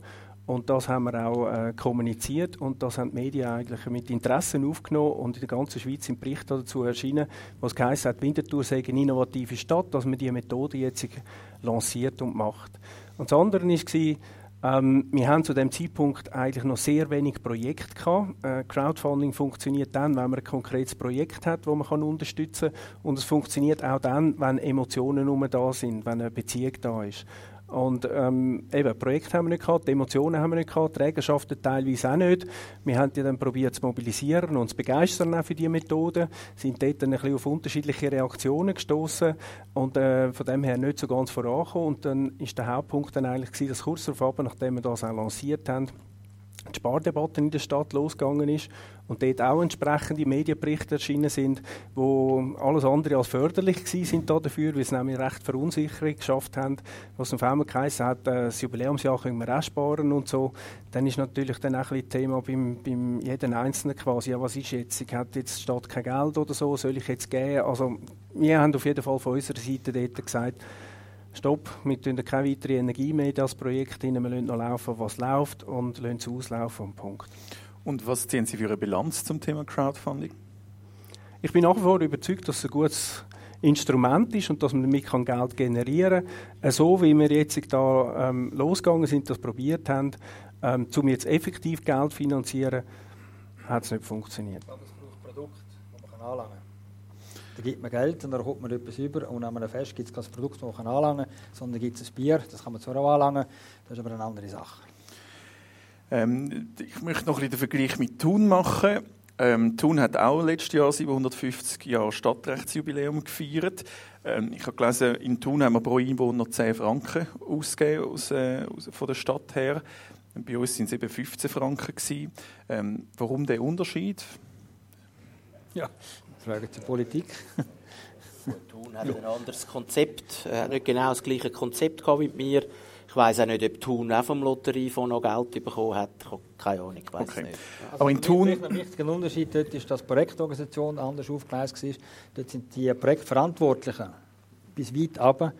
[SPEAKER 2] Und das haben wir auch äh, kommuniziert und das haben die Medien eigentlich mit Interessen aufgenommen und in der ganzen Schweiz sind Berichte dazu erschienen, was geheißen hat, Winterthur sei eine innovative Stadt, dass man diese Methode jetzt lanciert und macht. Und das andere war, ähm, wir haben zu dem Zeitpunkt eigentlich noch sehr wenig Projekte gehabt. Äh, Crowdfunding funktioniert dann, wenn man ein konkretes Projekt hat, das man kann unterstützen kann. Und es funktioniert auch dann, wenn Emotionen da sind, wenn eine Beziehung da ist. Und ähm, eben, Projekte haben wir nicht gehabt, Emotionen haben wir nicht gehabt, die Eigenschaften teilweise auch nicht. Wir haben die dann probiert zu mobilisieren und zu begeistern auch für diese Methode, sind dort dann ein bisschen auf unterschiedliche Reaktionen gestoßen und äh, von dem her nicht so ganz vorangekommen. Und dann ist der Hauptpunkt dann eigentlich gewesen, dass kurz darauf, nachdem wir das auch lanciert haben, die Spardebatte in der Stadt losgegangen ist und dort auch entsprechende Medienberichte erschienen sind, wo alles andere als förderlich sind dafür, weil sie nämlich recht Verunsicherung geschafft haben, was auf einmal geheißen hat, äh, das Jubiläumsjahr können wir auch sparen und so. Dann ist natürlich dann auch ein Thema beim, beim jeden Einzelnen quasi, ja, was ist jetzt, ich habe jetzt die Stadt kein Geld oder so, soll ich jetzt gehen? Also wir haben auf jeden Fall von unserer Seite dort gesagt, Stopp, wir tun keine weitere Energie mehr in das Projekt rein, wir lassen noch laufen, was läuft und lassen es auslaufen, Punkt.
[SPEAKER 1] Und was ziehen Sie für eine Bilanz zum Thema Crowdfunding?
[SPEAKER 2] Ich bin nach wie vor überzeugt, dass es ein gutes Instrument ist und dass man damit Geld generieren kann. So wie wir jetzt da ähm, losgegangen sind, das probiert haben, ähm, um jetzt effektiv Geld zu finanzieren, hat es nicht funktioniert.
[SPEAKER 4] Aber es braucht Produkte, die man anlangen kann. Da gibt man Geld und dann kommt man etwas über und an einem Fest gibt es kein Produkt, das man anlangen kann, sondern gibt es ein Bier, das kann man zwar auch anlangen, das ist aber eine andere Sache.
[SPEAKER 1] Ähm, ich möchte noch ein bisschen den Vergleich mit Thun machen. Ähm, Thun hat auch letztes Jahr 750 Jahre Stadtrechtsjubiläum gefeiert. Ähm, ich habe gelesen, in Thun haben wir pro Einwohner 10 Franken ausgegeben aus, äh, aus, von der Stadt her. Bei uns waren es eben 15 Franken. Ähm, warum der Unterschied?
[SPEAKER 4] Ja, Frage zur Politik.
[SPEAKER 3] Thun hat ein anderes Konzept, er hat nicht genau das gleiche Konzept gehabt wie mir. Ich weiß auch nicht, ob Thun auch vom Lotteriefonds noch Geld bekommen hat. Ich habe keine Ahnung, ich weiß okay. nicht.
[SPEAKER 4] Also Aber in Thun... Ein wichtiger Unterschied dort ist, dass die Projektorganisation anders aufgeleistet war. Dort sind die Projektverantwortlichen bis weit runter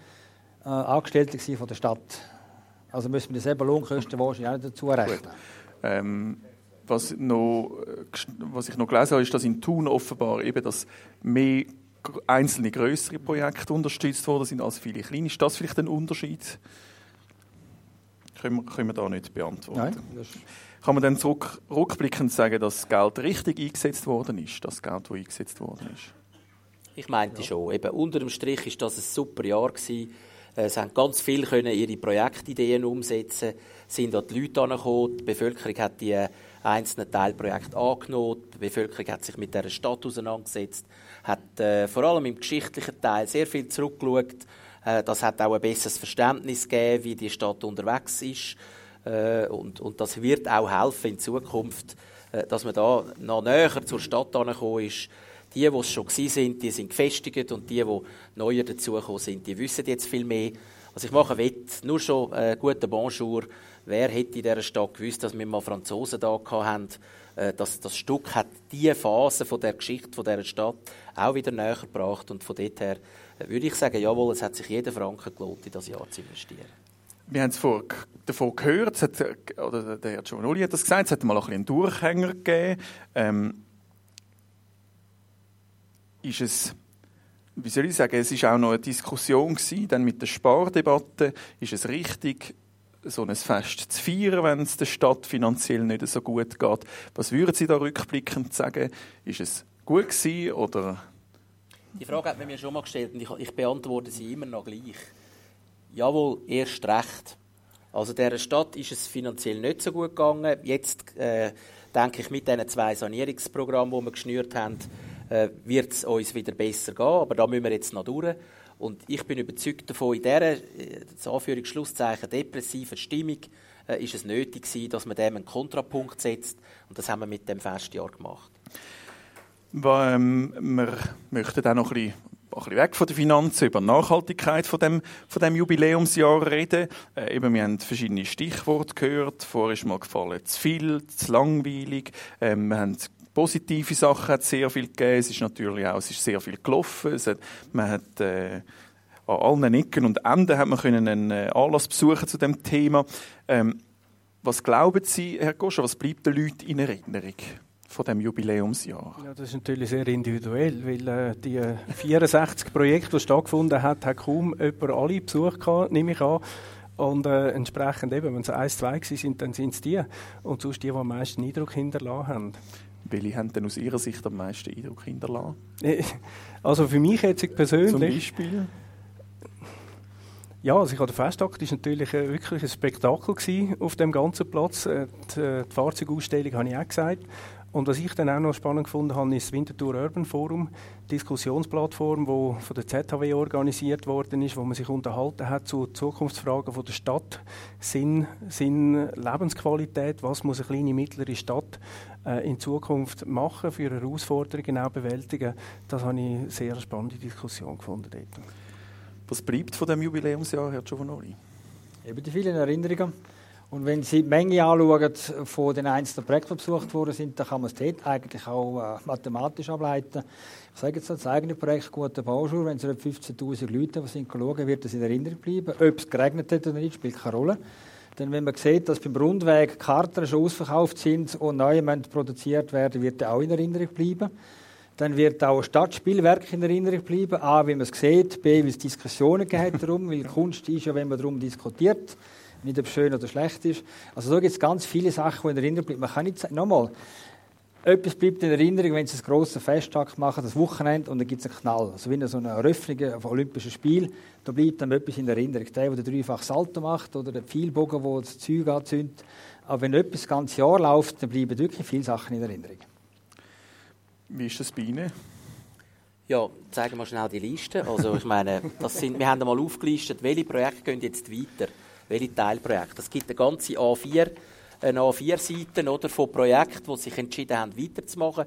[SPEAKER 4] äh, Angestellte von der Stadt. Also müssen wir die selber Lohnkosten wahrscheinlich auch dazu rechnen.
[SPEAKER 1] Ähm, was, noch, was ich noch gelesen habe, ist, dass in Thun offenbar eben das mehr einzelne größere Projekte unterstützt worden sind als viele kleine. Ist das vielleicht ein Unterschied? Können wir, können wir da nicht beantworten. Nein, Kann man dann zurück, rückblickend sagen, dass das Geld richtig eingesetzt worden ist, das Geld, das eingesetzt worden ist?
[SPEAKER 3] Ich meinte ja. schon. Eben, unter dem Strich ist das ein super Jahr gewesen. Äh, es haben ganz viele können ihre Projektideen umsetzen, sind an die Leute angekommen, die Bevölkerung hat die einzelnen Teilprojekte angenommen. Die Bevölkerung hat sich mit dieser Stadt auseinandergesetzt, hat äh, vor allem im geschichtlichen Teil sehr viel zurückgeschaut. Äh, das hat auch ein besseres Verständnis gegeben, wie die Stadt unterwegs ist. Äh, und, und das wird auch helfen in Zukunft, äh, dass man da noch näher zur Stadt angekommen ist. Die, die es schon sind, die sind gefestigt und die, die neuer dazugekommen sind, die wissen jetzt viel mehr. Also ich mache Wett, nur schon äh, guten Bonjour Wer hätte in dieser Stadt gewusst, dass wir mal Franzosen da hatten? Äh, dass das Stück hat diese Phase von der Geschichte von dieser Stadt auch wieder näher gebracht. Und von dort her äh, würde ich sagen, jawohl, es hat sich jeder Franken gelohnt, in das Jahr zu investieren.
[SPEAKER 1] Wir haben es vor, davon gehört, hat, oder der Herr Giovanni hat das gesagt, es hat mal ein einen Durchhänger gegeben. Ähm, ist es wie soll ich sagen, es war auch noch eine Diskussion gewesen, dann mit der Spardebatte, ist es richtig, so ein Fest zu feiern, wenn es der Stadt finanziell nicht so gut geht. Was würden Sie da rückblickend sagen? Ist es gut gewesen oder?
[SPEAKER 3] Die Frage hat man mir schon mal gestellt und ich, ich beantworte sie immer noch gleich. Jawohl, erst recht. Also der Stadt ist es finanziell nicht so gut gegangen. Jetzt äh, denke ich mit diesen zwei Sanierungsprogrammen, die wir geschnürt haben, äh, wird es uns wieder besser gehen. Aber da müssen wir jetzt noch durch. Und ich bin überzeugt davon, in dieser, das Anführungsschlusszeichen, depressiven Stimmung, äh, ist es nötig gewesen, dass man dem einen Kontrapunkt setzt. Und das haben wir mit dem Festjahr gemacht.
[SPEAKER 1] Ähm, wir möchten auch noch ein bisschen, weg von den Finanzen über die Nachhaltigkeit von dem, von dem Jubiläumsjahr reden. Äh, eben, wir haben verschiedene Stichworte gehört. Vorher ist mal gefallen, zu viel, zu langweilig. Ähm, wir haben positive Sachen hat sehr viel gegeben. Es ist natürlich auch, es ist sehr viel gelaufen. Hat, man hat äh, an allen Ecken und Enden hat man können einen äh, Anlass besuchen zu dem Thema. Ähm, was glauben Sie, Herr Goscha, was bleibt den Leuten in Erinnerung? von dem Jubiläumsjahr?
[SPEAKER 2] Ja, das ist natürlich sehr individuell, weil äh, die 64 Projekte, die stattgefunden haben, hat kaum jemand alle besucht gehabt, nehme ich an. Und äh, entsprechend eben, wenn es eins, zwei sind, dann sind es die. Und sonst die, die am meisten Eindruck hinterlassen haben.
[SPEAKER 1] Welche haben denn aus Ihrer Sicht am meisten Eindruck hinterlassen?
[SPEAKER 2] Also für mich jetzt persönlich... Zum
[SPEAKER 1] Beispiel?
[SPEAKER 2] Ja, also ich hatte Festakt ist natürlich äh, wirklich ein Spektakel auf dem ganzen Platz. Äh, die, äh, die Fahrzeugausstellung habe ich auch gesagt. Und was ich dann auch noch spannend gefunden habe, ist das Winterthur Urban Forum, Diskussionsplattform, wo von der ZHW organisiert worden ist, wo man sich unterhalten hat zu Zukunftsfragen von der Stadt, Sinn, Sinn Lebensqualität, was muss eine kleine mittlere Stadt äh, in Zukunft machen, für Herausforderungen auch bewältigen. Das habe ich eine sehr spannende Diskussion gefunden dort.
[SPEAKER 1] Was bleibt von dem Jubiläumsjahr, Herr Giovanoli?
[SPEAKER 4] Eben die vielen Erinnerungen. Und wenn Sie die Menge anschauen von den einzelnen Projekten, die besucht worden sind, dann kann man es dort eigentlich auch äh, mathematisch ableiten. Ich sage jetzt das eigene Projekt Gute Bauschule, wenn es 15'000 Leute die sind schauen, wird das in Erinnerung bleiben. Ob es geregnet hat oder nicht, spielt keine Rolle. Denn wenn man sieht, dass beim Rundweg Karten schon ausverkauft sind und neue produziert werden, wird er auch in Erinnerung bleiben. Dann wird auch ein Stadtspielwerk in Erinnerung bleiben. A, wie man es sieht, B, wie es Diskussionen gibt darum, weil Kunst ist ja, wenn man darum diskutiert nicht ob es schön oder schlecht ist. Also so gibt es ganz viele Sachen, die in Erinnerung bleiben. Man kann nicht sagen, nochmal, etwas bleibt in Erinnerung, wenn sie einen grossen Festtag machen, das Wochenende, und dann gibt es einen Knall. Also wie so eine Eröffnung von Olympischen Spielen, da bleibt dann etwas in Erinnerung. Der, der dreifach Salto macht, oder der Pfeilbogen, der das Zeug anzündet. Aber wenn etwas das ganze Jahr läuft, dann bleiben wirklich viele Sachen in Erinnerung.
[SPEAKER 1] Wie ist das bei Ihnen?
[SPEAKER 3] Ja, zeigen wir schnell die Liste. Also ich meine, das sind, wir haben einmal aufgelistet, welche Projekte gehen jetzt weiter welche Teilprojekte. Es gibt eine ganze A4, eine A4-Seiten oder, von Projekten, die sich entschieden haben, weiterzumachen,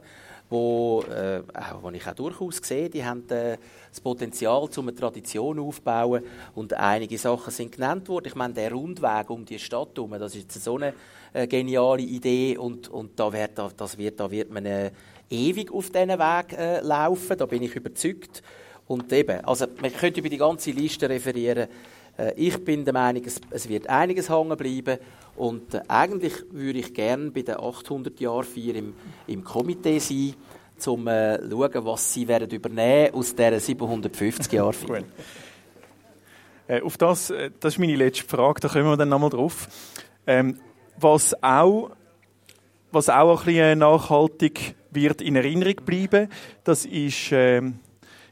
[SPEAKER 3] wo, äh, wo ich auch durchaus sehe, die haben äh, das Potenzial, um eine Tradition aufzubauen und einige Sachen sind genannt worden. Ich meine, der Rundweg um die Stadt herum, das ist so eine äh, geniale Idee und, und da, wird, das wird, da wird man äh, ewig auf diesen Weg äh, laufen, da bin ich überzeugt. Und eben, also man könnte über die ganze Liste referieren, äh, ich bin der Meinung, es, wird einiges hängen bleiben und äh, eigentlich würde ich gerne bei der 800 Jahr Feier im, im Komitee sein, um äh, zu schauen, was sie werden übernehmen aus dieser 750 Jahr Feier.
[SPEAKER 1] äh, auf das, das ist meine letzte Frage, da kommen wir dann nochmal drauf. Ähm, was auch was auch ein bisschen nachhaltig wird in Erinnerung bleiben, das ist ähm,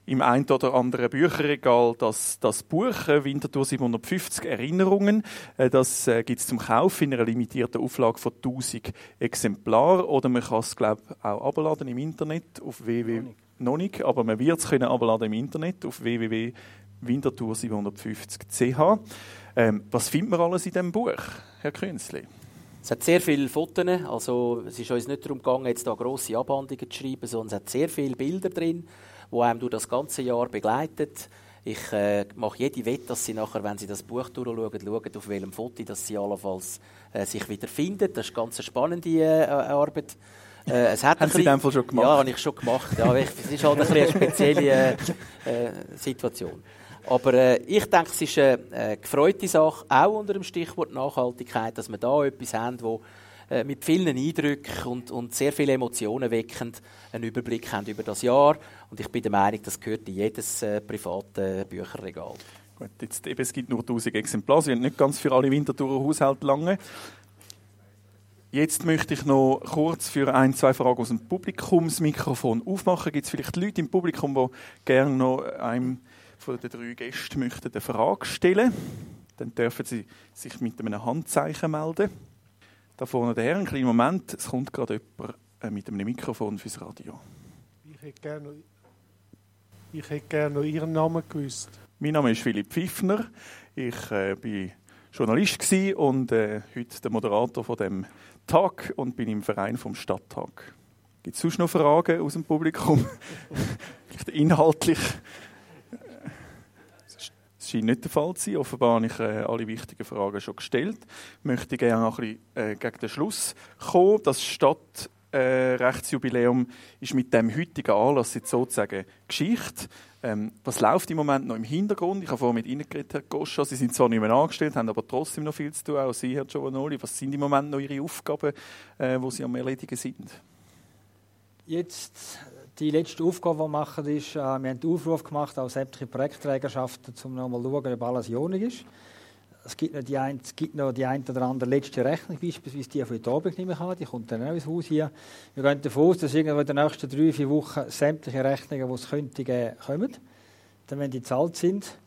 [SPEAKER 1] im ein oder anderen Bücherregal das, das Buch äh, Winterthur 750 Erinnerungen. Äh, das äh, gibt es zum Kauf in einer limitierten Auflage von 1000 Exemplaren. Oder man kann es, glaube auch abladen im Internet auf www. Noch nicht, aber man wird es können abladen im Internet auf www.winterthur750.ch. Ähm, was findet man alles in diesem Buch, Herr Künzli?
[SPEAKER 3] Es hat sehr viele Fotos, also es ist uns nicht darum gegangen, jetzt da grosse Abhandlungen zu schreiben, sondern es hat sehr viele Bilder drin wo einem durch das ganze Jahr begleitet. Ich äh, mache jede Wette, dass Sie nachher, wenn Sie das Buch durchschauen, schauen, auf welchem Foto dass Sie allenfalls äh, sich wieder finden. Das ist eine ganz spannende äh, Arbeit.
[SPEAKER 1] Äh, es hat Haben Sie in schon gemacht?
[SPEAKER 3] Ja, habe ich schon gemacht. Ja, es ist halt ein eine spezielle äh, äh, Situation. Aber äh, ich denke, es ist eine, eine gefreute Sache, auch unter dem Stichwort Nachhaltigkeit, dass wir da etwas haben, wo äh, mit vielen Eindrücken und, und sehr vielen Emotionen weckend einen Überblick haben über das Jahr. Und ich bin der Meinung, das gehört in jedes äh, private Bücherregal.
[SPEAKER 1] Gut, jetzt, eben, es gibt nur 1000 Exemplare, sind nicht ganz für alle Winterthurer Haushalte lange. Jetzt möchte ich noch kurz für ein, zwei Fragen aus dem Publikumsmikrofon aufmachen. Gibt es vielleicht Leute im Publikum, die gerne noch einem von den drei Gästen möchten eine Frage stellen Dann dürfen sie sich mit einem Handzeichen melden. Da vorne der Herr, einen kleinen Moment, es kommt gerade jemand äh, mit einem Mikrofon fürs Radio.
[SPEAKER 5] Ich hätte gerne noch, ich hätte gerne noch Ihren Namen gewusst.
[SPEAKER 1] Mein Name ist Philipp Pfiffner. Ich äh, bin Journalist und äh, heute der Moderator von dem Tag und bin im Verein vom Stadttag. Gibt es sonst noch Fragen aus dem Publikum? Vielleicht inhaltlich? Scheint nicht der Fall zu sein. Offenbar habe ich äh, alle wichtigen Fragen schon gestellt. Ich möchte gerne noch ein bisschen äh, gegen den Schluss kommen. Das Stadtrechtsjubiläum äh, ist mit dem heutigen Anlass jetzt sozusagen Geschichte. Ähm, was läuft im Moment noch im Hintergrund? Ich habe vorhin mit Ihnen geredet, Herr Goscha. Sie sind zwar nicht mehr angestellt, haben aber trotzdem noch viel zu tun. Auch Sie, Herr Giovanoli. Was sind im Moment noch Ihre Aufgaben, äh, wo Sie am Erledigen sind?
[SPEAKER 4] Jetzt die letzte Aufgabe, die wir machen, ist, äh, wir haben einen Aufruf gemacht an sämtliche Projektträgerschaften, um nochmal zu schauen, ob alles jonig ist. Es gibt, noch die ein, es gibt noch die ein oder andere letzte Rechnung, beispielsweise die von heute Abend nicht mehr haben. Die kommt dann auch ins Haus hier. Wir gehen davon aus, dass irgendwo in den nächsten drei, vier Wochen sämtliche Rechnungen, die es könnte geben, kommen. Dann, wenn die gezahlt sind,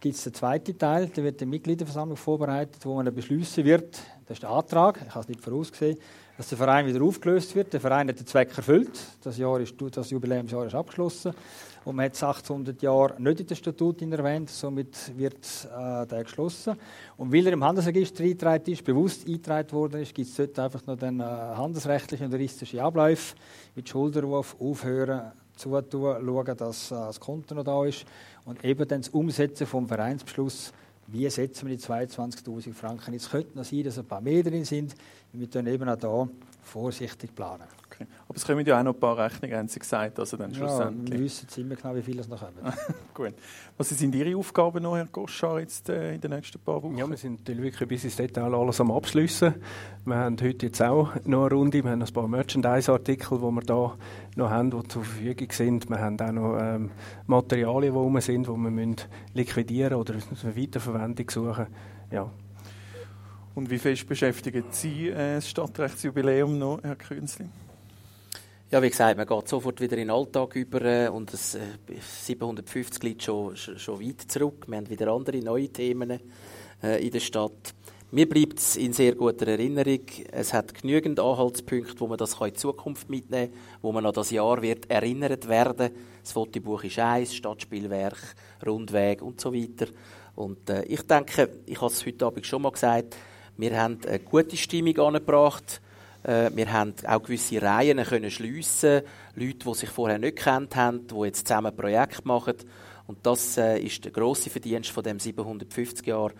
[SPEAKER 4] gibt es den zweiten Teil. Da wird die Mitgliederversammlung vorbereitet, wo man beschließen wird. Das ist der Antrag. Ich habe es nicht vorausgesehen dass der Verein wieder aufgelöst wird. Der Verein hat den Zweck erfüllt. Das, Jahr ist, das Jubiläumsjahr ist abgeschlossen. Und man hat das 800 Jahre nicht in den Statuten erwähnt, somit wird äh, der geschlossen. Und weil er im Handelsregister eingetragen ist, bewusst eingetragen worden ist, gibt es dort einfach noch den äh, handelsrechtlichen und juristische Abläufe mit Schulterruf, Aufhören, zutun, schauen, dass äh, das Konto noch da ist und eben dann das Umsetzen vom Vereinsbeschluss wie setzen wir die 22.000 Franken? Jetzt könnte es sein, dass ein paar mehr drin sind. Wir müssen eben auch hier vorsichtig planen.
[SPEAKER 1] Okay. Aber es kommen ja auch noch ein paar Rechnungen, haben Sie gesagt, also dann
[SPEAKER 4] schlussendlich. Ja, wir wissen ziemlich genau, wie viel es noch kommen.
[SPEAKER 1] Gut. Was sind Ihre Aufgaben noch, Herr Goschar, jetzt äh, in den nächsten paar Wochen?
[SPEAKER 2] Ja, wir sind natürlich wirklich bis ins Detail alles am Abschliessen. Wir haben heute jetzt auch noch eine Runde, wir haben ein paar Merchandise-Artikel, die wir da noch haben, die zur Verfügung sind. Wir haben auch noch ähm, Materialien, die rum sind, die wir müssen liquidieren oder eine Weiterverwendung suchen. Ja.
[SPEAKER 1] Und wie fest beschäftigen Sie äh, das Stadtrechtsjubiläum noch, Herr Künzli?
[SPEAKER 3] Ja, wie gesagt, man geht sofort wieder in den Alltag über äh, und das äh, 750 liegt schon, schon weit zurück. Wir haben wieder andere neue Themen äh, in der Stadt. Mir bleibt es in sehr guter Erinnerung. Es hat genügend Anhaltspunkte, wo man das in Zukunft mitnehmen kann, wo man an das Jahr wird erinnert werden. Das Fotobuch ist eins, Stadtspielwerk, Rundweg und so weiter. Und äh, ich denke, ich habe es heute Abend schon mal gesagt, wir haben eine gute Stimmung angebracht äh, wir haben auch gewisse Reihen können schliessen, Leute, die sich vorher nicht kennt haben, die jetzt zusammen ein Projekt machen. Und das äh, ist der grosse Verdienst von dem 750 Jahre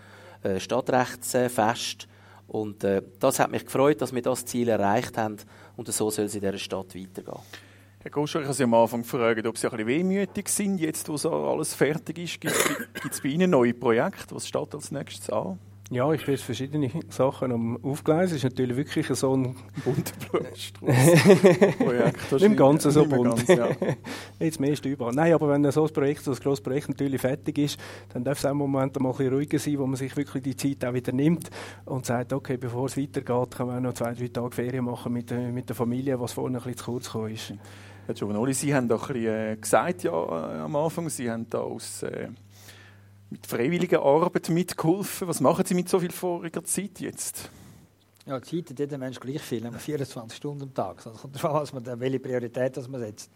[SPEAKER 3] äh, Stadtrechtsfest. Und das hat mich gefreut, dass wir das Ziel erreicht haben. Und so soll es in dieser Stadt weitergehen.
[SPEAKER 1] Herr Goscher, ich habe Sie am Anfang gefragt, ob Sie ein bisschen wehmütig sind, jetzt wo so alles fertig ist. Gibt es bei Ihnen neue Projekte? Was steht als nächstes an?
[SPEAKER 2] Ja, ich bin verschiedene Sachen am Aufgleisen. Es ist natürlich wirklich so ein
[SPEAKER 1] bunter.
[SPEAKER 2] Nicht im Ganzen so bunt. Ganz, ja. Jetzt meist überall. Nein, aber wenn so ein Projekt, so ein grosses Projekt natürlich fertig ist, dann darf es auch im Moment mal ein bisschen ruhiger sein, wo man sich wirklich die Zeit auch wieder nimmt und sagt, okay, bevor es weitergeht, kann man noch zwei, drei Tage Ferien machen mit, mit der Familie, was vorhin ein bisschen zu kurz gekommen ist.
[SPEAKER 1] Herr Giovanoli, Sie haben doch ein bisschen äh, gesagt ja, äh, am Anfang, Sie haben da aus... Äh mit freiwilliger Arbeit mitgeholfen. Was machen Sie mit so viel voriger Zeit jetzt?
[SPEAKER 4] Ja, Zeit hat jeder Mensch gleich viel, 24 Stunden am Tag. Es kommt darauf an, was man, welche Priorität man setzt.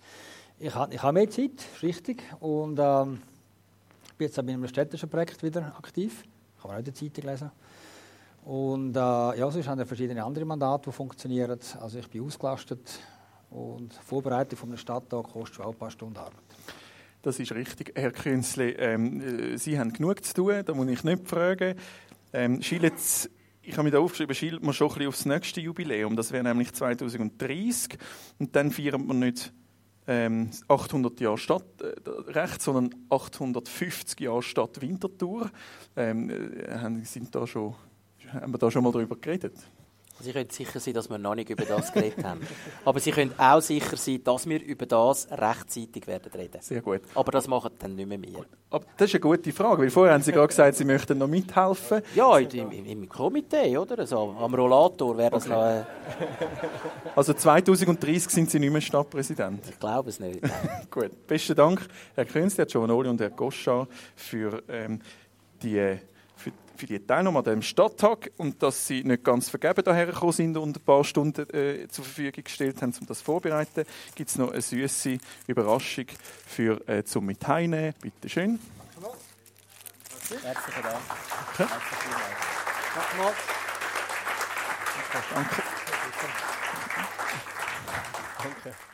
[SPEAKER 4] Ich habe, ich habe mehr Zeit, ist richtig. Und ähm, ich bin jetzt auch bei einem städtischen Projekt wieder aktiv. Ich habe auch in der Zeitung lesen. Und äh, ja, sonst haben wir verschiedene andere Mandate, die funktionieren. Also ich bin ausgelastet und Vorbereitung von einem Stadttag kostet schon ein paar Stunden Arbeit.
[SPEAKER 1] Das ist richtig, Herr Künzli. Ähm, äh, Sie haben genug zu tun, da muss ich nicht fragen. Ähm, ich habe mir da aufgeschrieben, schielt man schon ein bisschen aufs nächste Jubiläum. Das wäre nämlich 2030. Und dann feiern wir nicht ähm, 800 Jahre Stadtrecht, äh, sondern 850 Jahre Stadt Winterthur. Ähm, äh, sind da schon, haben wir da schon mal darüber geredet?
[SPEAKER 3] Sie können sicher sein, dass wir noch nicht über das geredet haben. Aber Sie können auch sicher sein, dass wir über das rechtzeitig werden reden.
[SPEAKER 1] Sehr gut.
[SPEAKER 3] Aber das machen dann nicht mehr wir.
[SPEAKER 1] Aber das ist eine gute Frage, weil vorher haben Sie gerade gesagt, Sie möchten noch mithelfen.
[SPEAKER 3] Ja, im, im, Komitee, oder? Also, am Rollator wäre das okay. noch... Äh...
[SPEAKER 1] Also 2030 sind Sie nicht mehr Stadtpräsident?
[SPEAKER 3] Ich glaube es nicht.
[SPEAKER 1] gut. Besten Dank, Herr Künstler, Herr Giovanoli und Herr Goscha, für ähm, die für die Teilnahme an diesem Stadttag und dass Sie nicht ganz vergeben daher gekommen sind und ein paar Stunden äh, zur Verfügung gestellt haben, um das vorzubereiten. Gibt es noch eine süße Überraschung für, äh, zum mit heimnehmen. Bitte schön.
[SPEAKER 3] Herzlichen Dank.
[SPEAKER 1] Okay.
[SPEAKER 3] Herzlichen Dank.
[SPEAKER 1] Danke.
[SPEAKER 2] Danke.